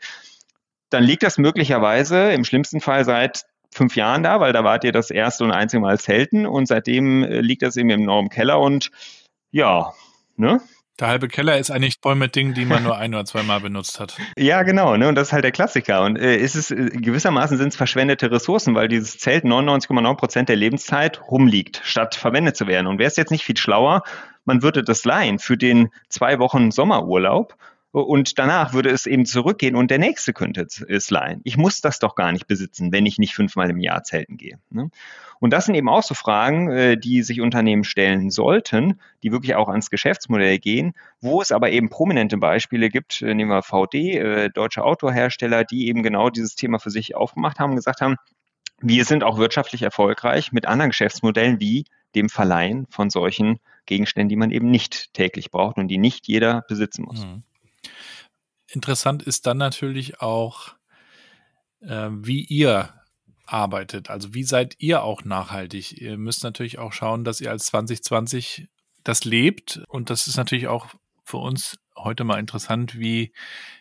dann liegt das möglicherweise im schlimmsten Fall seit fünf Jahren da, weil da wart ihr das erste und einzige Mal selten und seitdem äh, liegt das eben im enormen Keller und ja, ne? Der halbe Keller ist eigentlich voll mit Dingen, die man nur ein oder zweimal benutzt hat. *laughs* Ja, genau, ne? Und das ist halt der Klassiker. Und äh, ist es äh, gewissermaßen sind es verschwendete Ressourcen, weil dieses Zelt 99,9 Prozent der Lebenszeit rumliegt, statt verwendet zu werden. Und wäre es jetzt nicht viel schlauer, man würde das leihen für den zwei Wochen Sommerurlaub und danach würde es eben zurückgehen und der nächste könnte es leihen. Ich muss das doch gar nicht besitzen, wenn ich nicht fünfmal im Jahr zelten gehe. Ne? Und das sind eben auch so Fragen, äh, die sich Unternehmen stellen sollten, die wirklich auch ans Geschäftsmodell gehen, wo es aber eben prominente Beispiele gibt, äh, nehmen wir VD, äh, deutsche Autohersteller, die eben genau dieses Thema für sich aufgemacht haben und gesagt haben, wir sind auch wirtschaftlich erfolgreich mit anderen Geschäftsmodellen wie dem Verleihen von solchen Gegenständen, die man eben nicht täglich braucht und die nicht jeder besitzen muss. Mhm. Interessant ist dann natürlich auch, äh, wie ihr arbeitet. Also wie seid ihr auch nachhaltig? Ihr müsst natürlich auch schauen, dass ihr als 2020 das lebt. Und das ist natürlich auch für uns heute mal interessant, wie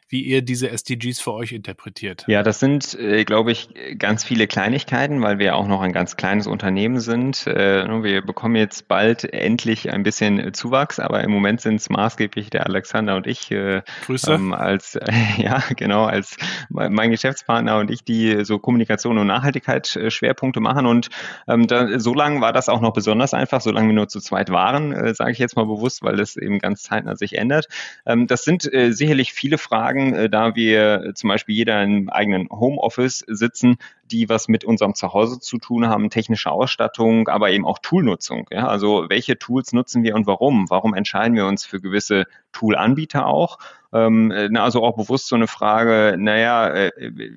wie ihr diese SDGs für euch interpretiert. Ja, das sind, äh, glaube ich, ganz viele Kleinigkeiten, weil wir auch noch ein ganz kleines Unternehmen sind. Äh, wir bekommen jetzt bald endlich ein bisschen Zuwachs, aber im Moment sind es maßgeblich der Alexander und ich äh, Grüße. Ähm, als *laughs* ja genau als mein Geschäftspartner und ich, die so Kommunikation und Nachhaltigkeit äh, Schwerpunkte machen. Und ähm, da, so lange war das auch noch besonders einfach, solange wir nur zu zweit waren, äh, sage ich jetzt mal bewusst, weil das eben ganz zeitnah sich ändert. Ähm, das sind äh, sicherlich viele Fragen sagen, äh, da wir äh, zum Beispiel jeder im eigenen Homeoffice sitzen, die was mit unserem Zuhause zu tun haben, technische Ausstattung, aber eben auch Toolnutzung. Ja? Also welche Tools nutzen wir und warum? Warum entscheiden wir uns für gewisse Toolanbieter auch? Ähm, äh, also auch bewusst so eine Frage, naja,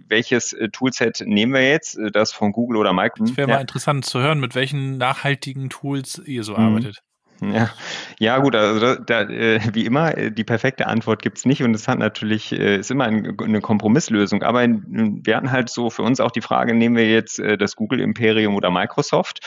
welches Toolset nehmen wir jetzt? Das von Google oder Microsoft? Es wäre ja. mal interessant zu hören, mit welchen nachhaltigen Tools ihr so mhm. arbeitet. *laughs* Ja, ja gut, also da, äh, wie immer, äh, die perfekte Antwort gibt's nicht und es hat natürlich, äh, ist immer ein, eine Kompromisslösung. Aber wir hatten halt so für uns auch die Frage, nehmen wir jetzt äh, das Google-Imperium oder Microsoft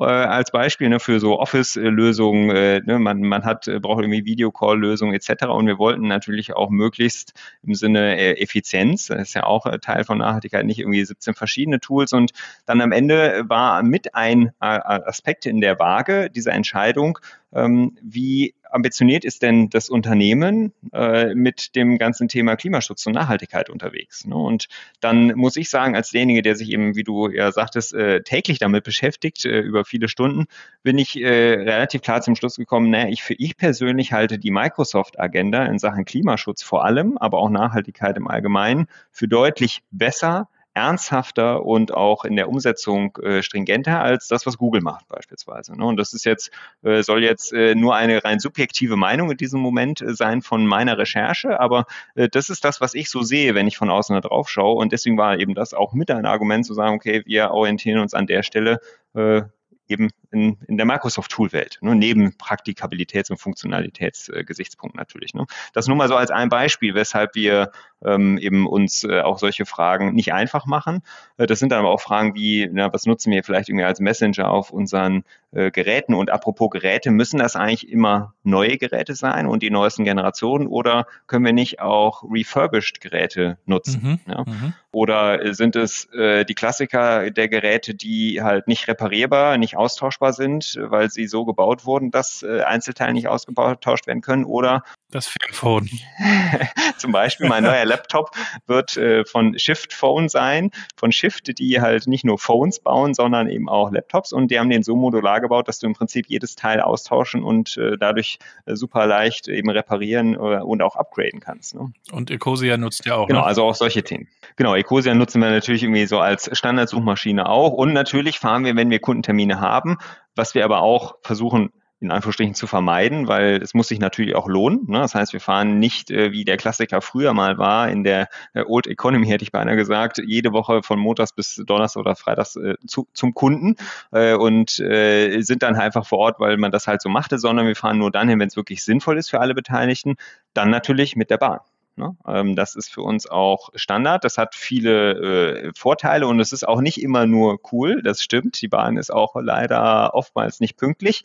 äh, als Beispiel ne, für so Office-Lösungen. Äh, ne, man, man hat, äh, braucht irgendwie Videocall-Lösungen etc. Und wir wollten natürlich auch möglichst im Sinne äh, Effizienz, das ist ja auch äh, Teil von Nachhaltigkeit, nicht irgendwie 17 verschiedene Tools. Und dann am Ende war mit ein äh, Aspekt in der Waage dieser Entscheidung, ähm, wie ambitioniert ist denn das Unternehmen äh, mit dem ganzen Thema Klimaschutz und Nachhaltigkeit unterwegs? Ne? Und dann muss ich sagen, als derjenige, der sich eben, wie du ja sagtest, äh, täglich damit beschäftigt, äh, über viele Stunden, bin ich äh, relativ klar zum Schluss gekommen, naja, ich für ich persönlich halte die Microsoft-Agenda in Sachen Klimaschutz vor allem, aber auch Nachhaltigkeit im Allgemeinen für deutlich besser ernsthafter und auch in der Umsetzung äh, stringenter als das, was Google macht beispielsweise. Ne? Und das ist jetzt, äh, soll jetzt äh, nur eine rein subjektive Meinung in diesem Moment äh, sein von meiner Recherche, aber äh, das ist das, was ich so sehe, wenn ich von außen da drauf schaue. Und deswegen war eben das auch mit ein Argument zu sagen, okay, wir orientieren uns an der Stelle äh, eben in, in der Microsoft-Tool-Welt, ne, neben Praktikabilitäts- und Funktionalitätsgesichtspunkten äh, natürlich. Ne. Das nur mal so als ein Beispiel, weshalb wir ähm, eben uns äh, auch solche Fragen nicht einfach machen. Äh, das sind dann aber auch Fragen wie, na, was nutzen wir vielleicht irgendwie als Messenger auf unseren äh, Geräten? Und apropos Geräte, müssen das eigentlich immer neue Geräte sein und die neuesten Generationen oder können wir nicht auch refurbished Geräte nutzen? Mhm, ja? mhm. Oder sind es äh, die Klassiker der Geräte, die halt nicht reparierbar, nicht austauschbar sind, weil sie so gebaut wurden, dass äh, Einzelteile nicht ausgetauscht werden können? Oder das Filmphone. *laughs* Zum Beispiel mein neuer Laptop wird äh, von Shift Phone sein, von Shift, die halt nicht nur Phones bauen, sondern eben auch Laptops und die haben den so modular gebaut, dass du im Prinzip jedes Teil austauschen und äh, dadurch äh, super leicht eben reparieren äh, und auch upgraden kannst. Ne? Und Ecosia nutzt ja auch. Genau, ne? also auch solche Themen. Genau, Ecosia nutzen wir natürlich irgendwie so als Standardsuchmaschine auch und natürlich fahren wir, wenn wir Kundentermine haben, was wir aber auch versuchen in Anführungsstrichen zu vermeiden, weil es muss sich natürlich auch lohnen. Ne? Das heißt, wir fahren nicht, äh, wie der Klassiker früher mal war, in der äh, Old Economy, hätte ich beinahe gesagt, jede Woche von Montags bis Donnerstag oder Freitags äh, zu, zum Kunden äh, und äh, sind dann einfach vor Ort, weil man das halt so machte, sondern wir fahren nur dann hin, wenn es wirklich sinnvoll ist für alle Beteiligten, dann natürlich mit der Bahn. Ne? Ähm, das ist für uns auch Standard. Das hat viele äh, Vorteile und es ist auch nicht immer nur cool. Das stimmt. Die Bahn ist auch leider oftmals nicht pünktlich.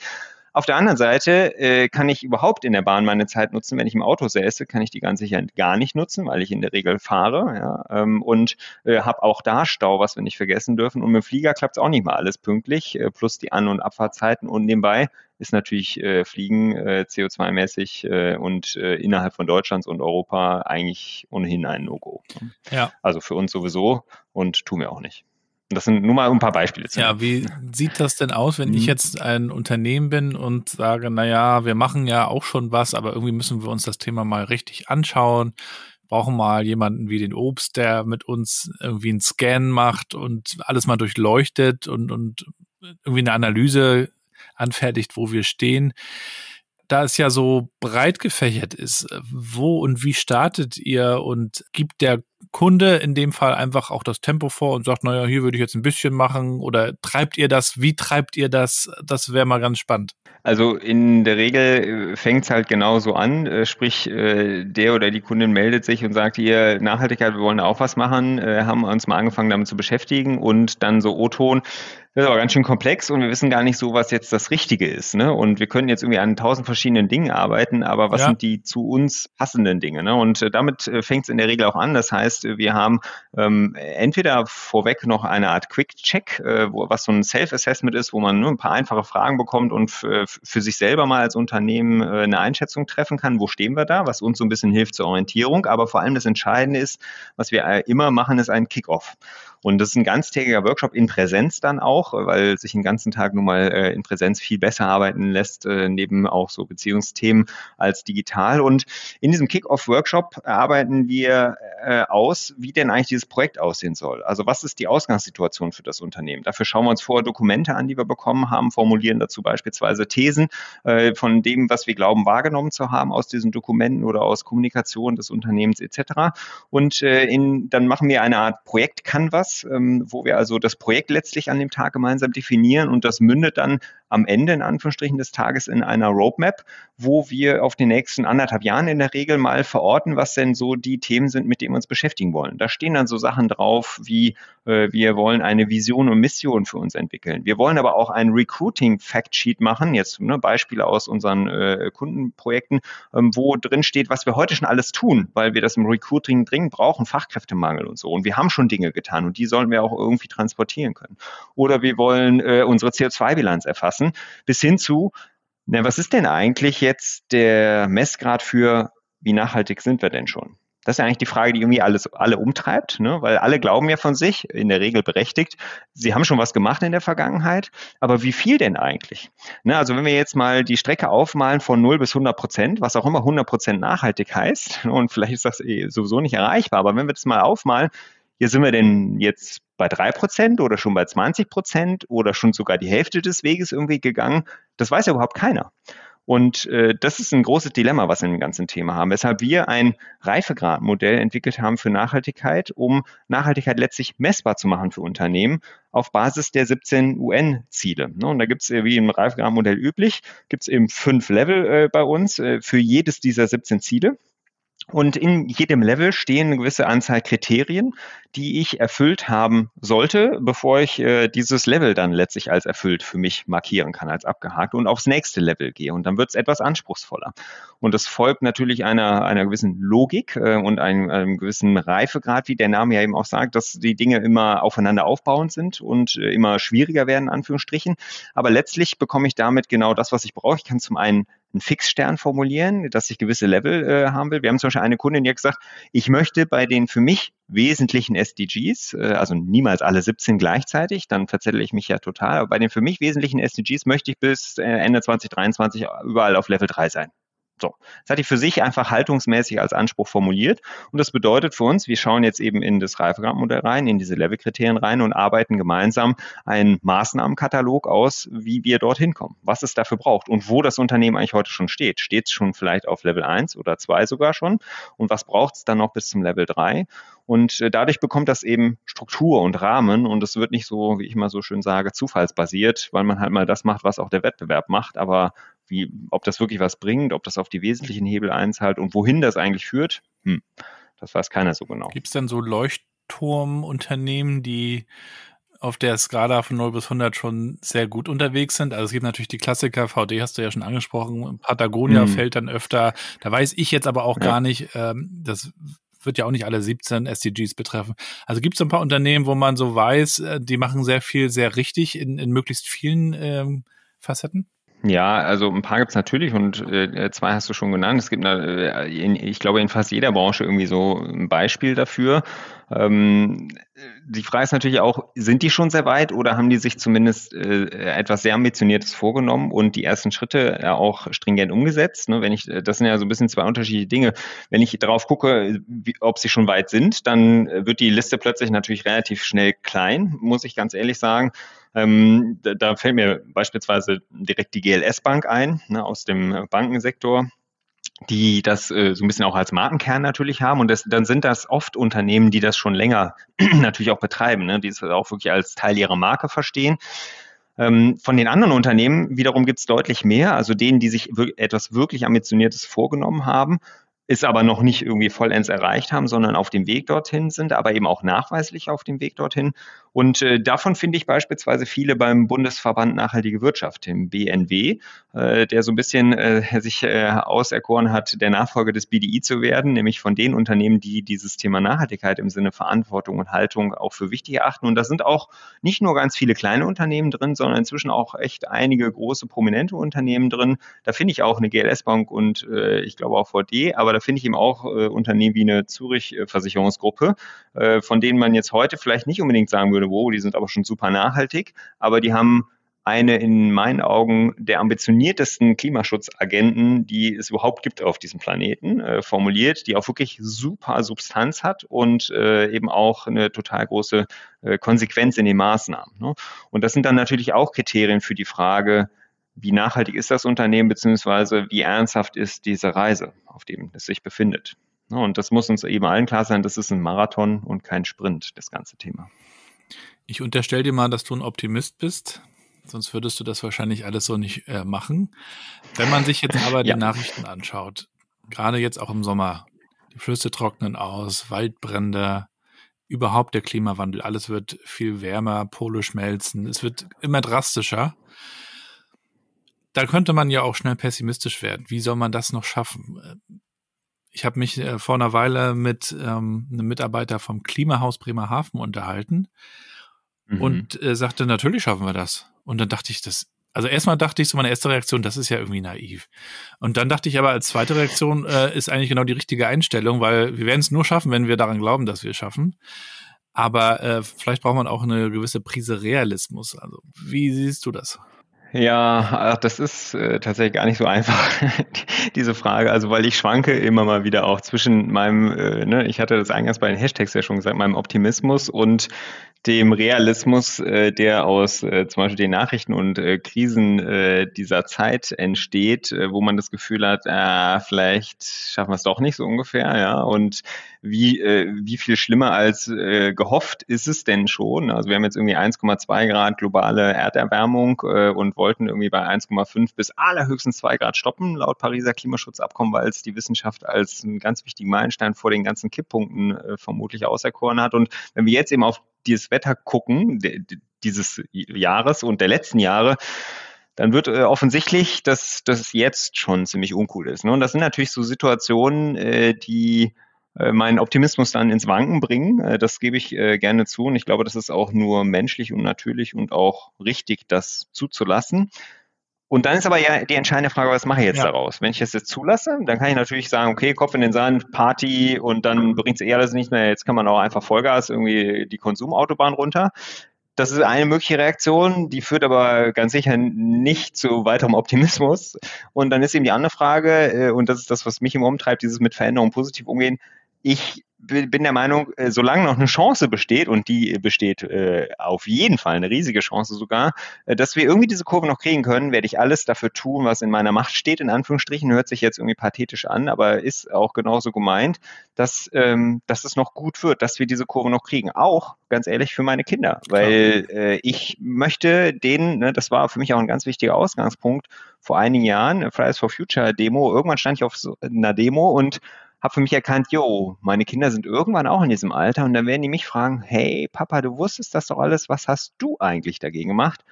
Auf der anderen Seite äh, kann ich überhaupt in der Bahn meine Zeit nutzen. Wenn ich im Auto säße, kann ich die ganz sicher gar nicht nutzen, weil ich in der Regel fahre ja, ähm, und äh, habe auch da Stau, was wir nicht vergessen dürfen. Und mit dem Flieger klappt es auch nicht mal alles pünktlich, äh, plus die An- und Abfahrtzeiten. Und nebenbei ist natürlich äh, Fliegen äh, CO2-mäßig äh, und äh, innerhalb von Deutschlands und Europa eigentlich ohnehin ein No-Go. Ja. Also für uns sowieso und tun wir auch nicht. Das sind nur mal ein paar Beispiele. Ja, wie sieht das denn aus, wenn mhm. ich jetzt ein Unternehmen bin und sage, naja, wir machen ja auch schon was, aber irgendwie müssen wir uns das Thema mal richtig anschauen. Brauchen mal jemanden wie den Obst, der mit uns irgendwie einen Scan macht und alles mal durchleuchtet und, und irgendwie eine Analyse anfertigt, wo wir stehen. Da es ja so breit gefächert ist, wo und wie startet ihr? Und gibt der Kunde in dem Fall einfach auch das Tempo vor und sagt, naja, hier würde ich jetzt ein bisschen machen oder treibt ihr das? Wie treibt ihr das? Das wäre mal ganz spannend. Also in der Regel äh, fängt es halt genauso an, äh, sprich äh, der oder die Kundin meldet sich und sagt hier Nachhaltigkeit, wir wollen auch was machen, haben uns mal angefangen damit zu beschäftigen. Und dann so O-Ton, das ist aber ganz schön komplex und wir wissen gar nicht so, was jetzt das Richtige ist. Ne? Und wir können jetzt irgendwie an tausend verschiedenen Dingen arbeiten, aber was ja. sind die zu uns passenden Dinge? Ne? Und äh, damit äh, fängt es in der Regel auch an. Das heißt, wir haben ähm, entweder vorweg noch eine Art Quick-Check, äh, wo, was so ein Self-Assessment ist, wo man nur ein paar einfache Fragen bekommt und für sich selber mal als Unternehmen äh, eine Einschätzung treffen kann, wo stehen wir da, was uns so ein bisschen hilft zur Orientierung. Aber vor allem das Entscheidende ist, was wir äh, immer machen, ist ein Kick-Off. Und das ist ein ganztägiger Workshop in Präsenz dann auch, weil sich den ganzen Tag nun mal äh, in Präsenz viel besser arbeiten lässt, äh, neben auch so Beziehungsthemen als digital. Und in diesem Kick-Off-Workshop arbeiten wir äh, aus, wie denn eigentlich dieses Projekt aussehen soll. Also was ist die Ausgangssituation für das Unternehmen? Dafür schauen wir uns vorher Dokumente an, die wir bekommen haben, formulieren dazu beispielsweise Thesen äh, von dem, was wir glauben wahrgenommen zu haben aus diesen Dokumenten oder aus Kommunikation des Unternehmens etc. Und äh, in, dann machen wir eine Art Projekt-Canvas, ähm, wo wir also das Projekt letztlich an dem Tag gemeinsam definieren und das mündet dann am Ende in Anführungsstrichen des Tages in einer Roadmap, wo wir auf den nächsten anderthalb Jahren in der Regel mal verorten, was denn so die Themen sind, mit denen wir uns beschäftigen wollen. Da stehen dann so Sachen drauf wie äh, wir wollen eine Vision und Mission für uns entwickeln. Wir wollen aber auch ein Recruiting Fact Sheet machen, jetzt ne, Beispiele aus unseren äh, Kundenprojekten, ähm, wo drin steht, was wir heute schon alles tun, weil wir das im Recruiting dringend brauchen, Fachkräftemangel und so. Und wir haben schon Dinge getan und die sollen wir auch irgendwie transportieren können. Oder wir wollen äh, unsere CO2-Bilanz erfassen, bis hin zu, na, was ist denn eigentlich jetzt der Messgrad für, wie nachhaltig sind wir denn schon? Das ist ja eigentlich die Frage, die irgendwie alles, alle umtreibt, ne? weil alle glauben ja von sich, in der Regel berechtigt, sie haben schon was gemacht in der Vergangenheit, aber wie viel denn eigentlich? Ne? Also wenn wir jetzt mal die Strecke aufmalen von 0 bis 100 Prozent, was auch immer 100 Prozent nachhaltig heißt, *laughs* und vielleicht ist das eh sowieso nicht erreichbar, aber wenn wir das mal aufmalen, hier sind wir denn jetzt bei 3 Prozent oder schon bei 20 Prozent oder schon sogar die Hälfte des Weges irgendwie gegangen, das weiß ja überhaupt keiner. Und äh, das ist ein großes Dilemma, was wir in dem ganzen Thema haben, weshalb wir ein Reifegradmodell entwickelt haben für Nachhaltigkeit, um Nachhaltigkeit letztlich messbar zu machen für Unternehmen auf Basis der 17 UN-Ziele. Ne? Und da gibt es, wie im Reifegradmodell üblich, gibt es eben fünf Level äh, bei uns äh, für jedes dieser 17 Ziele. Und in jedem Level stehen eine gewisse Anzahl Kriterien, die ich erfüllt haben sollte, bevor ich äh, dieses Level dann letztlich als erfüllt für mich markieren kann, als abgehakt und aufs nächste Level gehe. Und dann wird es etwas anspruchsvoller. Und das folgt natürlich einer, einer gewissen Logik äh, und einem, einem gewissen Reifegrad, wie der Name ja eben auch sagt, dass die Dinge immer aufeinander aufbauend sind und äh, immer schwieriger werden, in Anführungsstrichen. Aber letztlich bekomme ich damit genau das, was ich brauche. Ich kann zum einen einen Fixstern formulieren, dass ich gewisse Level äh, haben will. Wir haben zum Beispiel eine Kundin, die hat gesagt, ich möchte bei den für mich wesentlichen SDGs, äh, also niemals alle 17 gleichzeitig, dann verzettel ich mich ja total, aber bei den für mich wesentlichen SDGs möchte ich bis äh, Ende 2023 überall auf Level 3 sein. So, das hat die für sich einfach haltungsmäßig als Anspruch formuliert. Und das bedeutet für uns, wir schauen jetzt eben in das Reifegradmodell rein, in diese Levelkriterien rein und arbeiten gemeinsam einen Maßnahmenkatalog aus, wie wir dorthin kommen, was es dafür braucht und wo das Unternehmen eigentlich heute schon steht. Steht es schon vielleicht auf Level 1 oder 2 sogar schon? Und was braucht es dann noch bis zum Level 3? Und äh, dadurch bekommt das eben Struktur und Rahmen und es wird nicht so, wie ich immer so schön sage, zufallsbasiert, weil man halt mal das macht, was auch der Wettbewerb macht, aber wie, ob das wirklich was bringt, ob das auf die wesentlichen Hebel einzahlt und wohin das eigentlich führt, hm, das weiß keiner so genau. Gibt es denn so Leuchtturmunternehmen, die auf der Skala von 0 bis 100 schon sehr gut unterwegs sind. Also es gibt natürlich die Klassiker, VD hast du ja schon angesprochen, Patagonia hm. fällt dann öfter. Da weiß ich jetzt aber auch ja. gar nicht, ähm, das wird ja auch nicht alle 17 SDGs betreffen. Also gibt es ein paar Unternehmen, wo man so weiß, äh, die machen sehr viel sehr richtig in, in möglichst vielen ähm, Facetten? Ja, also ein paar gibt's natürlich und äh, zwei hast du schon genannt. Es gibt, äh, in, ich glaube, in fast jeder Branche irgendwie so ein Beispiel dafür. Ähm, die Frage ist natürlich auch, sind die schon sehr weit oder haben die sich zumindest äh, etwas sehr Ambitioniertes vorgenommen und die ersten Schritte ja auch stringent umgesetzt? Ne? Wenn ich, das sind ja so ein bisschen zwei unterschiedliche Dinge. Wenn ich darauf gucke, wie, ob sie schon weit sind, dann wird die Liste plötzlich natürlich relativ schnell klein, muss ich ganz ehrlich sagen. Ähm, da, fällt mir beispielsweise direkt die GLS Bank ein, ne, aus dem Bankensektor die das äh, so ein bisschen auch als Markenkern natürlich haben. Und das, dann sind das oft Unternehmen, die das schon länger *clears throat* natürlich auch betreiben, ne? die es auch wirklich als Teil ihrer Marke verstehen. Ähm, von den anderen Unternehmen wiederum gibt es deutlich mehr, also denen, die sich etwas wirklich Ambitioniertes vorgenommen haben es aber noch nicht irgendwie vollends erreicht haben, sondern auf dem Weg dorthin sind, aber eben auch nachweislich auf dem Weg dorthin. Und äh, davon finde ich beispielsweise viele beim Bundesverband Nachhaltige Wirtschaft, dem BNW, äh, der so ein bisschen äh, sich äh, auserkoren hat, der Nachfolger des BDI zu werden, nämlich von den Unternehmen, die dieses Thema Nachhaltigkeit im Sinne Verantwortung und Haltung auch für wichtig erachten. Und da sind auch nicht nur ganz viele kleine Unternehmen drin, sondern inzwischen auch echt einige große prominente Unternehmen drin. Da finde ich auch eine GLS Bank und äh, ich glaube auch VD, aber da finde ich eben auch äh, Unternehmen wie eine Zürich-Versicherungsgruppe, äh, von denen man jetzt heute vielleicht nicht unbedingt sagen würde, wow, die sind aber schon super nachhaltig, aber die haben eine in meinen Augen der ambitioniertesten Klimaschutzagenten, die es überhaupt gibt auf diesem Planeten, äh, formuliert, die auch wirklich super Substanz hat und äh, eben auch eine total große äh, Konsequenz in den Maßnahmen. Ne? Und das sind dann natürlich auch Kriterien für die Frage, wie nachhaltig ist das Unternehmen, beziehungsweise wie ernsthaft ist diese Reise, auf dem es sich befindet. Und das muss uns eben allen klar sein, das ist ein Marathon und kein Sprint, das ganze Thema. Ich unterstelle dir mal, dass du ein Optimist bist, sonst würdest du das wahrscheinlich alles so nicht äh, machen. Wenn man sich jetzt aber *laughs* ja. die Nachrichten anschaut, gerade jetzt auch im Sommer, die Flüsse trocknen aus, Waldbrände, überhaupt der Klimawandel, alles wird viel wärmer, Pole schmelzen, es wird immer drastischer da könnte man ja auch schnell pessimistisch werden. Wie soll man das noch schaffen? Ich habe mich äh, vor einer Weile mit ähm, einem Mitarbeiter vom Klimahaus Bremerhaven unterhalten mhm. und äh, sagte, natürlich schaffen wir das. Und dann dachte ich, das, also erstmal dachte ich so, meine erste Reaktion, das ist ja irgendwie naiv. Und dann dachte ich aber, als zweite Reaktion äh, ist eigentlich genau die richtige Einstellung, weil wir werden es nur schaffen, wenn wir daran glauben, dass wir es schaffen. Aber äh, vielleicht braucht man auch eine gewisse Prise Realismus. Also, wie siehst du das? Ja, das ist äh, tatsächlich gar nicht so *laughs* einfach, diese Frage. Also, weil ich schwanke immer mal wieder auch zwischen meinem, äh, ne, ich hatte das eingangs bei den Hashtags ja schon gesagt, meinem Optimismus und dem Realismus, äh, der aus äh, zum Beispiel den Nachrichten und äh, Krisen äh, dieser Zeit entsteht, äh, wo man das Gefühl hat, äh, vielleicht schaffen wir es doch nicht so ungefähr, ja. Und wie, äh, wie viel schlimmer als äh, gehofft ist es denn schon? Also wir haben jetzt irgendwie 1,2 Grad globale Erderwärmung äh, und wollten irgendwie bei 1,5 bis allerhöchstens 2 Grad stoppen, laut Pariser Klimaschutzabkommen, weil es die Wissenschaft als einen ganz wichtigen Meilenstein vor den ganzen Kipppunkten äh, vermutlich auserkoren hat. Und wenn wir jetzt eben auf dieses Wetter gucken, dieses Jahres und der letzten Jahre, dann wird äh, offensichtlich, dass das jetzt schon ziemlich uncool ist. Ne? Und das sind natürlich so Situationen, äh, die meinen Optimismus dann ins Wanken bringen. Äh, das gebe ich äh, gerne zu. Und ich glaube, das ist auch nur menschlich und natürlich und auch richtig, das zuzulassen. Und dann ist aber ja die entscheidende Frage, was mache ich jetzt ja. daraus? Wenn ich das jetzt zulasse, dann kann ich natürlich sagen, okay, Kopf in den Sand, Party und dann bringt es eher alles nicht mehr. Jetzt kann man auch einfach Vollgas irgendwie die Konsumautobahn runter. Das ist eine mögliche Reaktion, die führt aber ganz sicher nicht zu weiterem Optimismus. Und dann ist eben die andere Frage, und das ist das, was mich immer umtreibt, dieses mit Veränderungen positiv umgehen. Ich bin der Meinung, äh, solange noch eine Chance besteht, und die besteht äh, auf jeden Fall, eine riesige Chance sogar, äh, dass wir irgendwie diese Kurve noch kriegen können, werde ich alles dafür tun, was in meiner Macht steht, in Anführungsstrichen, hört sich jetzt irgendwie pathetisch an, aber ist auch genauso gemeint, dass, ähm, dass es noch gut wird, dass wir diese Kurve noch kriegen. Auch, ganz ehrlich, für meine Kinder, weil äh, ich möchte denen, ne, das war für mich auch ein ganz wichtiger Ausgangspunkt, vor einigen Jahren, Fridays for Future Demo, irgendwann stand ich auf so einer Demo und habe für mich erkannt, jo, meine Kinder sind irgendwann auch in diesem Alter und dann werden die mich fragen, hey Papa, du wusstest das doch alles, was hast du eigentlich dagegen gemacht?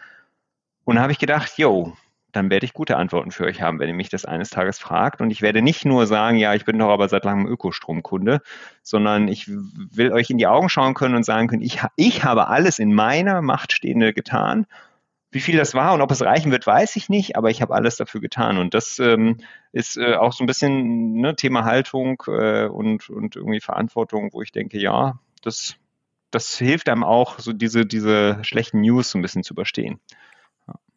Und habe ich gedacht, jo, dann werde ich gute Antworten für euch haben, wenn ihr mich das eines Tages fragt. Und ich werde nicht nur sagen, ja, ich bin doch aber seit langem Ökostromkunde, sondern ich will euch in die Augen schauen können und sagen können, ich, ich habe alles in meiner Macht Stehende getan wie viel das war und ob es reichen wird, weiß ich nicht, aber ich habe alles dafür getan. Und das ähm, ist äh, auch so ein bisschen ne, Thema Haltung äh, und, und irgendwie Verantwortung, wo ich denke, ja, das, das hilft einem auch, so diese, diese schlechten News so ein bisschen zu überstehen.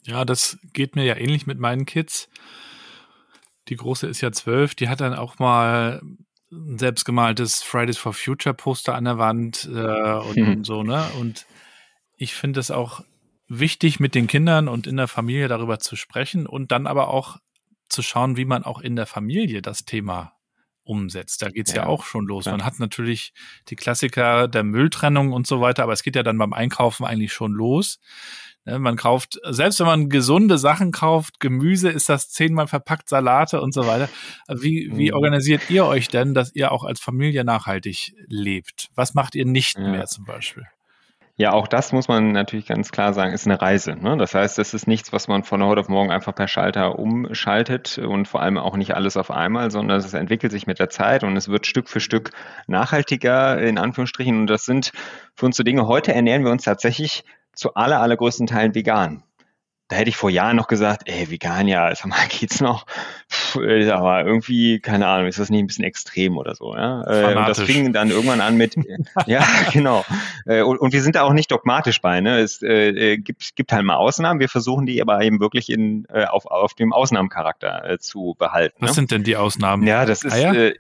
Ja. das geht mir ja ähnlich mit meinen Kids. Die große ist ja zwölf, die hat dann auch mal ein selbstgemaltes Fridays for Future Poster an der Wand äh, und, hm. und so, ne? Und ich finde es auch wichtig, mit den Kindern und in der Familie darüber zu sprechen und dann aber auch zu schauen, wie man auch in der Familie das Thema umsetzt. Da geht's ja, ja auch schon los. Ja. Man hat natürlich die Klassiker der Mülltrennung und so weiter, aber es geht ja dann beim Einkaufen eigentlich schon los. Ne, man kauft, selbst wenn man gesunde Sachen kauft, Gemüse ist das zehnmal verpackt, Salate und so weiter. Wie, wie mhm. organisiert ihr euch denn, dass ihr auch als Familie nachhaltig lebt? Was macht ihr nicht ja. mehr zum Beispiel? Ja, auch das muss man natürlich ganz klar sagen, ist eine Reise. Ne? Das heißt, es ist nichts, was man von heute auf morgen einfach per Schalter umschaltet und vor allem auch nicht alles auf einmal, sondern es entwickelt sich mit der Zeit und es wird Stück für Stück nachhaltiger, in Anführungsstrichen. Und das sind für uns so Dinge. Heute ernähren wir uns tatsächlich zu aller, allergrößten Teilen vegan da hätte ich vor Jahren noch gesagt, ey, vegan, ja, sag mal, *laughs* geht's noch? Puh, aber irgendwie, keine Ahnung, ist das nicht ein bisschen extrem oder so, ja? Äh, und das fing dann irgendwann an mit, *laughs* ja, genau. Äh, und, und, wir sind da auch nicht dogmatisch bei, ne? Es äh, äh, gibt, gibt halt mal Ausnahmen, wir versuchen die aber eben wirklich in, auf, auf dem Ausnahmencharakter äh, zu behalten. Was ne? sind denn die Ausnahmen? Ja, das ist? Äh,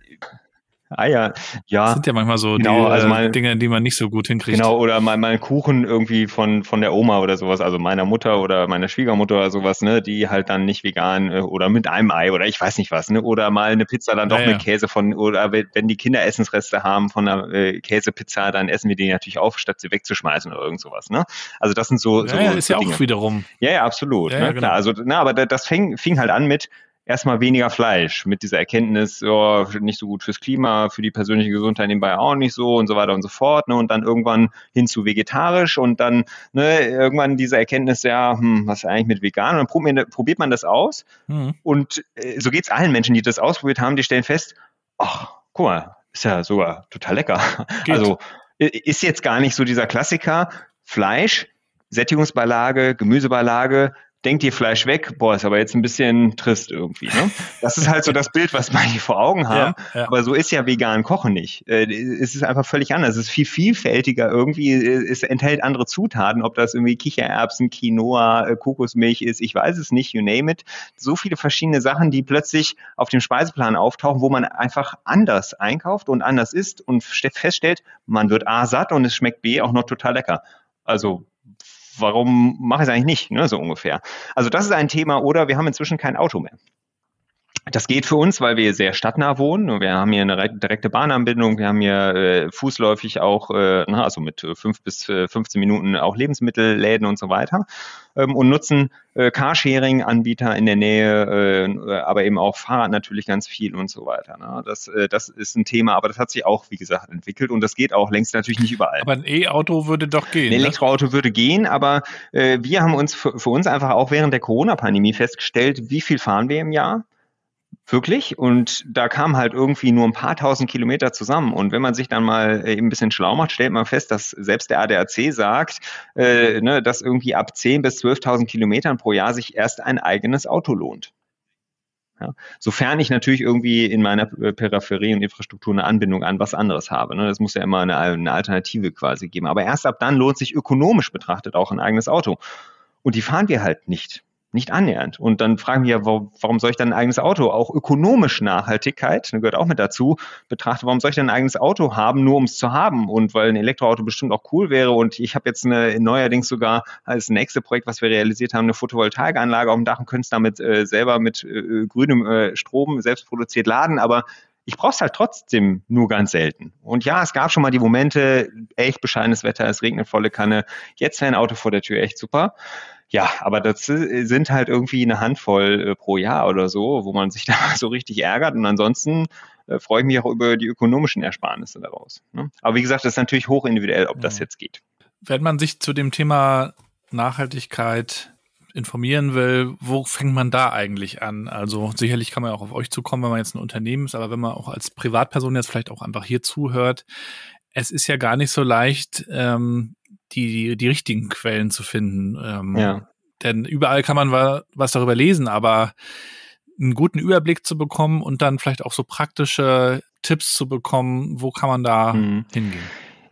Ah ja, ja. Das sind ja manchmal so genau, die also mal, Dinge, die man nicht so gut hinkriegt. Genau, oder mal, mal einen Kuchen irgendwie von, von der Oma oder sowas, also meiner Mutter oder meiner Schwiegermutter oder sowas, ne, die halt dann nicht vegan äh, oder mit einem Ei oder ich weiß nicht was, ne, oder mal eine Pizza dann doch ja, mit Käse von, oder wenn die Kinder Essensreste haben von einer äh, Käsepizza, dann essen wir die natürlich auf, statt sie wegzuschmeißen oder irgend sowas, ne. Also das sind so, ja, so ja, ist so ja Dinge. auch wiederum. Ja, ja, absolut, ja, ne, genau. klar. Also, na, aber das fing, fing halt an mit, erstmal weniger Fleisch mit dieser Erkenntnis, oh, nicht so gut fürs Klima, für die persönliche Gesundheit nebenbei auch nicht so und so weiter und so fort. Ne? Und dann irgendwann hin zu vegetarisch und dann ne, irgendwann diese Erkenntnis, ja, hm, was ist eigentlich mit vegan? Und dann probiert man das aus. Mhm. Und äh, so geht's allen Menschen, die das ausprobiert haben, die stellen fest, ach, guck mal, ist ja sogar total lecker. Geht. Also ist jetzt gar nicht so dieser Klassiker, Fleisch, Sättigungsbeilage, Gemüsebeilage, denkt ihr Fleisch weg, boah, ist aber jetzt ein bisschen trist irgendwie. Ne? Das ist halt so das Bild, was manche vor Augen *laughs* haben. Ja, ja. Aber so ist ja vegan Kochen nicht. Äh, es ist einfach völlig anders. Es ist viel vielfältiger irgendwie. Es enthält andere Zutaten, ob das irgendwie Kichererbsen, Quinoa, äh, Kokosmilch ist, ich weiß es nicht, you name it. So viele verschiedene Sachen, die plötzlich auf dem Speiseplan auftauchen, wo man einfach anders einkauft und anders isst und feststellt, man wird A satt und es schmeckt B auch noch total lecker. Also warum mache ich es eigentlich nicht, ne, so ungefähr. Also das ist ein Thema oder wir haben inzwischen kein Auto mehr. Das geht für uns, weil wir sehr stadtnah wohnen. Wir haben hier eine direkte Bahnanbindung. Wir haben hier äh, fußläufig auch, äh, na, also mit fünf bis äh, 15 Minuten auch Lebensmittelläden und so weiter. Ähm, und nutzen äh, Carsharing-Anbieter in der Nähe, äh, aber eben auch Fahrrad natürlich ganz viel und so weiter. Ne? Das, äh, das ist ein Thema, aber das hat sich auch, wie gesagt, entwickelt und das geht auch längst natürlich nicht überall. Aber ein E-Auto würde doch gehen. Ein ne? Elektroauto würde gehen, aber äh, wir haben uns für, für uns einfach auch während der Corona-Pandemie festgestellt, wie viel fahren wir im Jahr? Wirklich. Und da kamen halt irgendwie nur ein paar tausend Kilometer zusammen. Und wenn man sich dann mal eben ein bisschen schlau macht, stellt man fest, dass selbst der ADAC sagt, äh, ne, dass irgendwie ab 10.000 bis 12.000 Kilometern pro Jahr sich erst ein eigenes Auto lohnt. Ja. Sofern ich natürlich irgendwie in meiner Peripherie und Infrastruktur eine Anbindung an was anderes habe. Ne? Das muss ja immer eine, eine Alternative quasi geben. Aber erst ab dann lohnt sich ökonomisch betrachtet auch ein eigenes Auto. Und die fahren wir halt nicht. Nicht annähernd. Und dann fragen wir, warum soll ich dann ein eigenes Auto? Auch ökonomisch Nachhaltigkeit, gehört auch mit dazu, betrachte, warum soll ich denn ein eigenes Auto haben, nur um es zu haben? Und weil ein Elektroauto bestimmt auch cool wäre. Und ich habe jetzt eine, neuerdings sogar als nächste Projekt, was wir realisiert haben, eine Photovoltaikanlage auf dem Dach und können es damit äh, selber mit äh, grünem äh, Strom selbst produziert laden. Aber ich brauche es halt trotzdem nur ganz selten. Und ja, es gab schon mal die Momente, echt bescheidenes Wetter, es regnet volle Kanne, jetzt wäre ein Auto vor der Tür echt super. Ja, aber das sind halt irgendwie eine Handvoll äh, pro Jahr oder so, wo man sich *laughs* da so richtig ärgert. Und ansonsten äh, freue ich mich auch über die ökonomischen Ersparnisse daraus. Ne? Aber wie gesagt, das ist natürlich hochindividuell, ob ja. das jetzt geht. Wenn man sich zu dem Thema Nachhaltigkeit informieren will, wo fängt man da eigentlich an? Also sicherlich kann man auch auf euch zukommen, wenn man jetzt ein Unternehmen ist, aber wenn man auch als Privatperson jetzt vielleicht auch einfach hier zuhört, es ist ja gar nicht so leicht, ähm, die, die richtigen Quellen zu finden. Ähm, ja. Denn überall kann man was darüber lesen, aber einen guten Überblick zu bekommen und dann vielleicht auch so praktische Tipps zu bekommen, wo kann man da mhm. hingehen?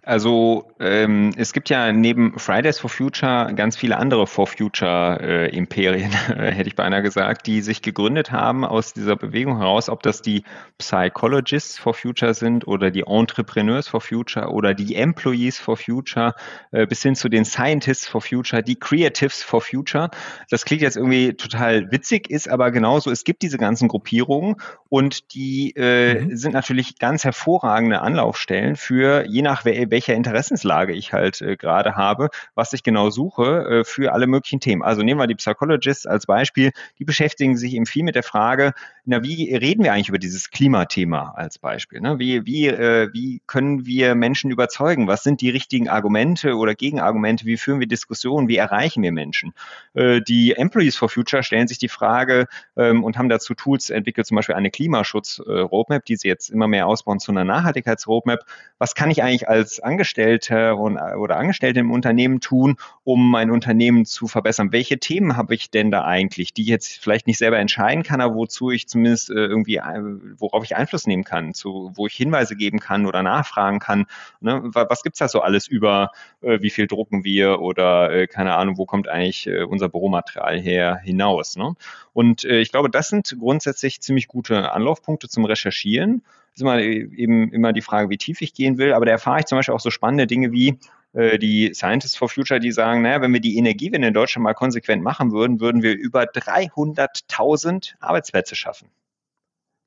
Also ähm, es gibt ja neben Fridays for Future ganz viele andere For Future äh, Imperien, äh, *laughs* hätte ich beinahe gesagt, die sich gegründet haben aus dieser Bewegung heraus, ob das die Psychologists for Future sind oder die Entrepreneurs for Future oder die Employees for Future, äh, bis hin zu den Scientists for Future, die Creatives for Future. Das klingt jetzt irgendwie total witzig, ist aber genauso, es gibt diese ganzen Gruppierungen und die äh, mhm. sind natürlich ganz hervorragende Anlaufstellen für je nach welcher Interessenslage ich halt äh, gerade habe, was ich genau suche äh, für alle möglichen Themen. Also nehmen wir die Psychologists als Beispiel, die beschäftigen sich eben viel mit der Frage, na, wie reden wir eigentlich über dieses Klimathema als Beispiel? Ne? Wie, wie, äh, wie können wir Menschen überzeugen? Was sind die richtigen Argumente oder Gegenargumente? Wie führen wir Diskussionen? Wie erreichen wir Menschen? Äh, die Employees for Future stellen sich die Frage ähm, und haben dazu Tools entwickelt, zum Beispiel eine Klimaschutz-Roadmap, äh, die sie jetzt immer mehr ausbauen zu einer Nachhaltigkeitsroadmap. Was kann ich eigentlich als Angestellter und, oder Angestellte im Unternehmen tun, um mein Unternehmen zu verbessern? Welche Themen habe ich denn da eigentlich, die ich jetzt vielleicht nicht selber entscheiden kann, aber wozu ich zumindest äh, irgendwie, äh, worauf ich Einfluss nehmen kann, zu, wo ich Hinweise geben kann oder nachfragen kann? Ne? Was gibt's da so alles über, äh, wie viel drucken wir oder äh, keine Ahnung, wo kommt eigentlich äh, unser Büromaterial her hinaus? Ne? Und äh, ich glaube, das sind grundsätzlich ziemlich gute Anlaufpunkte zum Recherchieren ist immer eben immer die Frage, wie tief ich gehen will. Aber da erfahre ich zum Beispiel auch so spannende Dinge wie äh, die Scientists for Future, die sagen, naja, wenn wir die Energiewende in Deutschland mal konsequent machen würden, würden wir über 300.000 Arbeitsplätze schaffen.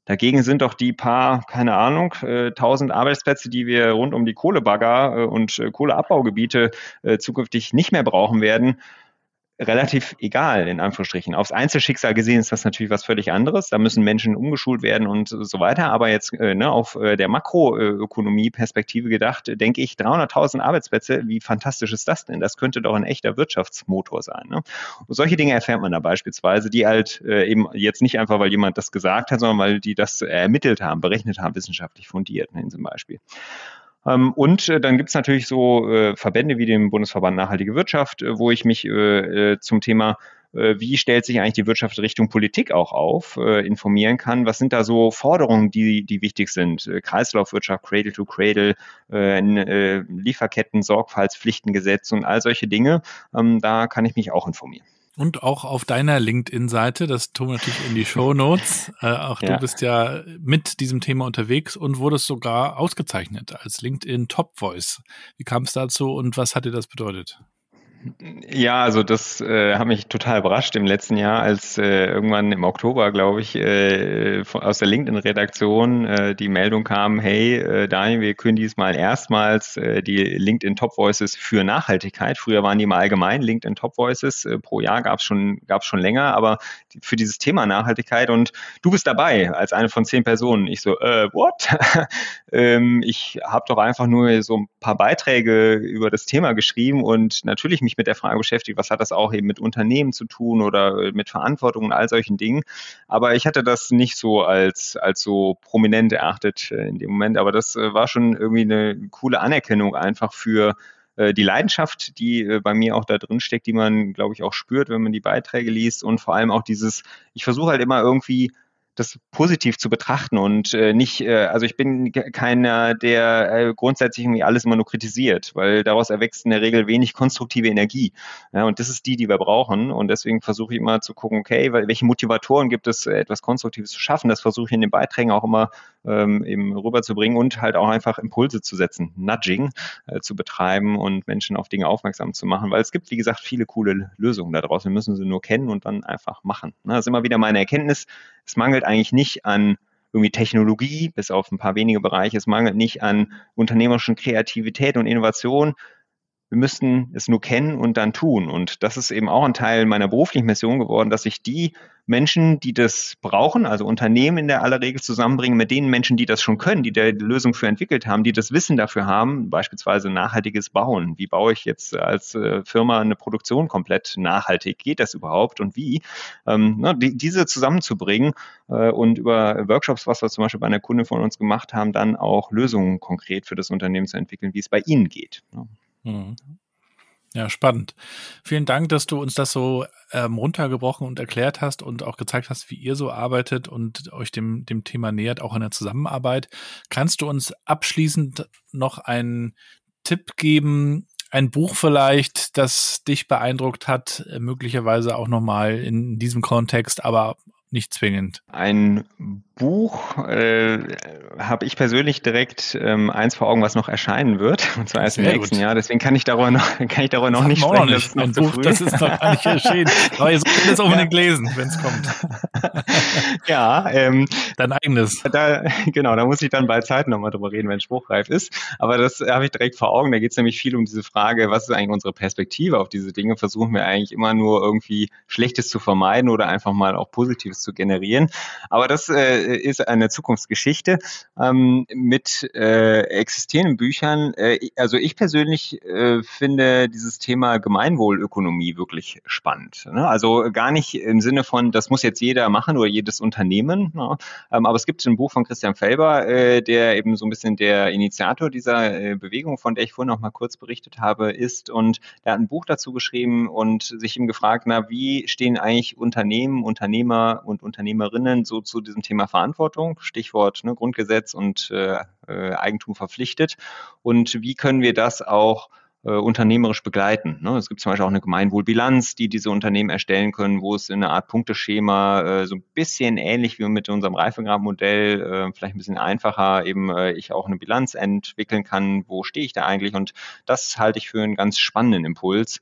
Dagegen sind doch die paar, keine Ahnung, äh, tausend Arbeitsplätze, die wir rund um die Kohlebagger äh, und Kohleabbaugebiete zukünftig nicht mehr brauchen werden, relativ egal, in Anführungsstrichen. Aufs Einzelschicksal gesehen ist das natürlich was völlig anderes. Da müssen Menschen umgeschult werden und so weiter. Aber jetzt äh, ne, auf äh, der Makroökonomie-Perspektive gedacht, denke ich, 300.000 Arbeitsplätze, wie fantastisch ist das denn? Das könnte doch ein echter Wirtschaftsmotor sein. Ne? Und solche Dinge erfährt man da beispielsweise, die halt äh, eben jetzt nicht einfach, weil jemand das gesagt hat, sondern weil die das ermittelt haben, berechnet haben, wissenschaftlich fundiert, ne, in zum Beispiel. Ähm, und äh, dann gibt es natürlich so äh, Verbände wie den Bundesverband Nachhaltige Wirtschaft, äh, wo ich mich zum Thema wie stellt sich eigentlich die Wirtschaft Richtung Politik auch auf, informieren kann. Was sind da so Forderungen, die, die wichtig sind? Kreislaufwirtschaft, Cradle to Cradle, Lieferketten, Sorgfaltspflichtengesetz und all solche Dinge. Ähm, da kann ich mich auch informieren. Und auch auf deiner LinkedIn-Seite, das tun wir natürlich in die Show Notes. *laughs* Äh, auch ja. du bist ja mit diesem Thema unterwegs und wurdest sogar ausgezeichnet als LinkedIn Top Voice. Wie kam es dazu und was hat dir das bedeutet? Ja, also das äh, hat mich total überrascht im letzten Jahr, als äh, irgendwann im Oktober, glaube ich, äh, aus der LinkedIn-Redaktion äh, die Meldung kam, hey äh, Daniel, wir können diesmal erstmals äh, die LinkedIn Top Voices für Nachhaltigkeit. Früher waren die mal allgemein LinkedIn Top Voices. Äh, pro Jahr gab es schon, gab's schon länger, aber für dieses Thema Nachhaltigkeit und du bist dabei als eine von zehn Personen. Ich so, äh, what? *laughs* ähm, ich habe doch einfach nur so ein paar Beiträge über das Thema geschrieben und natürlich mich mit der Frage beschäftigt, was hat das auch eben mit Unternehmen zu tun oder äh, mit Verantwortung und all solchen Dingen. Aber ich hatte das nicht so als, als so prominent erachtet äh, in dem Moment. Aber das äh, war schon irgendwie eine coole Anerkennung einfach für die Leidenschaft, die bei mir auch da drin steckt, die man, glaube ich, auch spürt, wenn man die Beiträge liest und vor allem auch dieses, ich versuche halt immer irgendwie das positiv zu betrachten und äh, nicht, äh, also ich bin keiner, der äh, grundsätzlich irgendwie alles immer nur kritisiert, weil daraus erwächst in der Regel wenig konstruktive Energie. Ja, und das ist die, die wir brauchen. Und deswegen versuche ich immer zu gucken, okay, welche Motivatoren gibt es, äh, etwas Konstruktives zu schaffen. Das versuche ich in den Beiträgen auch immer ähm, eben rüberzubringen und halt auch einfach Impulse zu setzen, Nudging äh, zu betreiben und Menschen auf Dinge aufmerksam zu machen, weil es gibt, wie gesagt, viele coole Lösungen da draußen. Wir müssen sie nur kennen und dann einfach machen. Ne, das ist immer wieder meine Erkenntnis. Es mangelt eigentlich nicht an irgendwie Technologie, bis auf ein paar wenige Bereiche. Es mangelt nicht an unternehmerischen Kreativität und Innovation wir müssten es nur kennen und dann tun. Und das ist eben auch ein Teil meiner beruflichen Mission geworden, dass ich die Menschen, die das brauchen, also Unternehmen in der aller Regel zusammenbringen mit den Menschen, die das schon können, die die Lösung für entwickelt haben, die das Wissen dafür haben, beispielsweise nachhaltiges Bauen. Wie baue ich jetzt als äh, Firma eine Produktion komplett nachhaltig? Geht das überhaupt und wie? Ähm, ne, die, diese zusammenzubringen äh, und über Workshops, was wir zum Beispiel bei einer Kunde von uns gemacht haben, dann auch Lösungen konkret für das Unternehmen zu entwickeln, wie es bei Ihnen geht. Ne? Mhm. Ja, spannend. Vielen Dank, dass du uns das so ähm, runtergebrochen und erklärt hast und auch gezeigt hast, wie ihr so arbeitet und euch dem, dem Thema nähert, auch in der Zusammenarbeit. Kannst du uns abschließend noch einen Tipp geben, ein Buch vielleicht, das dich beeindruckt hat, möglicherweise auch nochmal in diesem Kontext, aber nicht zwingend. Ein Buch äh, habe ich persönlich direkt ähm, eins vor Augen, was noch erscheinen wird, *laughs* und zwar erst im nächsten gut. Jahr. Deswegen kann ich darüber noch, *laughs* kann ich darüber noch nicht sprechen. Noch nicht. Ein Buch, früh. das ist noch gar nicht erschienen. *laughs* Aber ihr solltet es unbedingt lesen, wenn es kommt. ja, ähm, dein eigenes. Da, genau, da muss ich dann bei Zeit nochmal drüber reden, wenn es spruchreif ist. Aber das habe ich direkt vor Augen. Da geht es nämlich viel um diese Frage, was ist eigentlich unsere Perspektive auf diese Dinge? Versuchen wir eigentlich immer nur irgendwie Schlechtes zu vermeiden oder einfach mal auch Positives zu generieren. Aber das äh, ist eine Zukunftsgeschichte ähm, mit äh, existierenden Büchern. Äh, also ich persönlich äh, finde dieses Thema Gemeinwohlökonomie wirklich spannend. Ne? Also gar nicht im Sinne von, das muss jetzt jeder machen oder jedes Unternehmen. Ne? Ähm, aber es gibt ein Buch von Christian Felber, äh, der eben so ein bisschen der Initiator dieser äh, Bewegung, von der ich vorhin noch mal kurz berichtet habe, ist. Und der hat ein Buch dazu geschrieben und sich ihm gefragt, na, wie stehen eigentlich Unternehmen, Unternehmer und Unternehmerinnen so zu diesem Thema Verantwortung? Stichwort ne, Grundgesetz und äh, äh Eigentum verpflichtet. Und wie können wir das auch äh, unternehmerisch begleiten. Ne? Es gibt zum Beispiel auch eine Gemeinwohlbilanz, die diese Unternehmen erstellen können, wo es in einer Art Punkteschema äh, so ein bisschen ähnlich wie mit unserem Reifegrad-Modell, vielleicht ein bisschen einfacher, eben ich auch eine Bilanz entwickeln kann, wo stehe ich da eigentlich und das halte ich für einen ganz spannenden Impuls.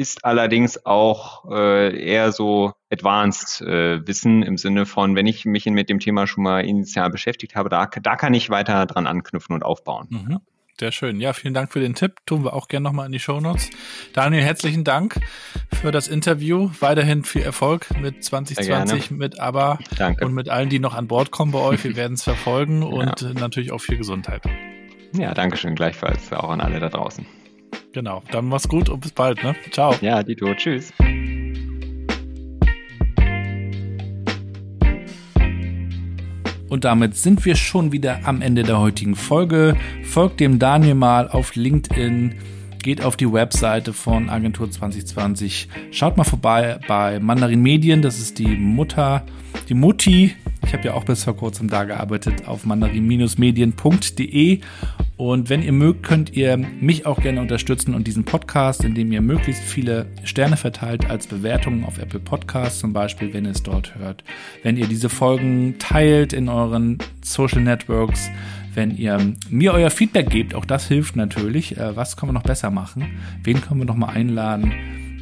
Ist allerdings auch äh, eher so Advanced äh, Wissen im Sinne von, wenn ich mich mit dem Thema schon mal initial beschäftigt habe, da, da kann ich weiter dran anknüpfen und aufbauen. Mhm. Sehr schön. Ja, vielen Dank für den Tipp. Tun wir auch gerne nochmal in die Show Notes. Daniel, herzlichen Dank für das Interview. Weiterhin viel Erfolg mit 2020, mit ABBA Danke. und mit allen, die noch an Bord kommen bei euch. Wir *laughs* werden es verfolgen und ja. natürlich auch viel Gesundheit. Ja, danke schön gleichfalls auch an alle da draußen. Genau, dann mach's gut und bis bald, ne? Ciao. Ja, Dito, tschüss. Und damit sind wir schon wieder am Ende der heutigen Folge. Folgt dem Daniel mal auf LinkedIn, geht auf die Webseite von Agentur 2020, schaut mal vorbei bei Mandarin Medien, das ist die Mutter, die Mutti. Ich habe ja auch bis vor kurzem da gearbeitet auf mandarin-medien.de und wenn ihr mögt, könnt ihr mich auch gerne unterstützen und diesen Podcast, indem ihr möglichst viele Sterne verteilt als Bewertungen auf Apple Podcasts zum Beispiel, wenn ihr es dort hört. Wenn ihr diese Folgen teilt in euren Social Networks, wenn ihr mir euer Feedback gebt, auch das hilft natürlich. Äh, was können wir noch besser machen? Wen können wir noch mal einladen?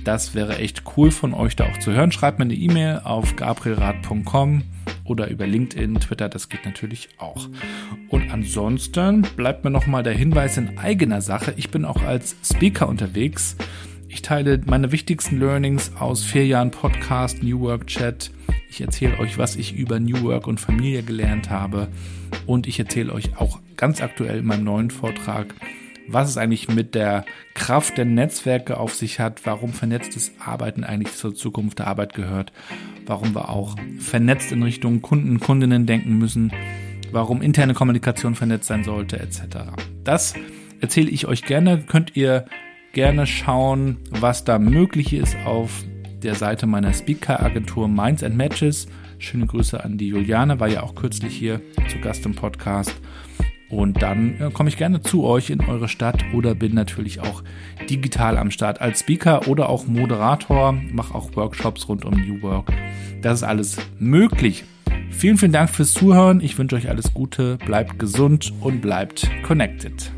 Das wäre echt cool von euch da auch zu hören. Schreibt mir eine E-Mail auf gabrielrad.com oder über LinkedIn, Twitter, das geht natürlich auch. Und ansonsten bleibt mir nochmal der Hinweis in eigener Sache. Ich bin auch als Speaker unterwegs. Ich teile meine wichtigsten Learnings aus vier Jahren Podcast, New Work Chat. Ich erzähle euch, was ich über New Work und Familie gelernt habe. Und ich erzähle euch auch ganz aktuell in meinem neuen Vortrag, was es eigentlich mit der Kraft der Netzwerke auf sich hat, warum vernetztes Arbeiten eigentlich zur Zukunft der Arbeit gehört, warum wir auch vernetzt in Richtung Kunden, Kundinnen denken müssen, warum interne Kommunikation vernetzt sein sollte, etc. Das erzähle ich euch gerne. Könnt ihr gerne schauen, was da möglich ist auf der Seite meiner Speaker-Agentur Minds and Matches. Schöne Grüße an die Juliane, war ja auch kürzlich hier zu Gast im Podcast. Und dann äh, komme ich gerne zu euch in eure Stadt oder bin natürlich auch digital am Start als Speaker oder auch Moderator, mache auch Workshops rund um New Work. Das ist alles möglich. Vielen, vielen Dank fürs Zuhören. Ich wünsche euch alles Gute, bleibt gesund und bleibt connected.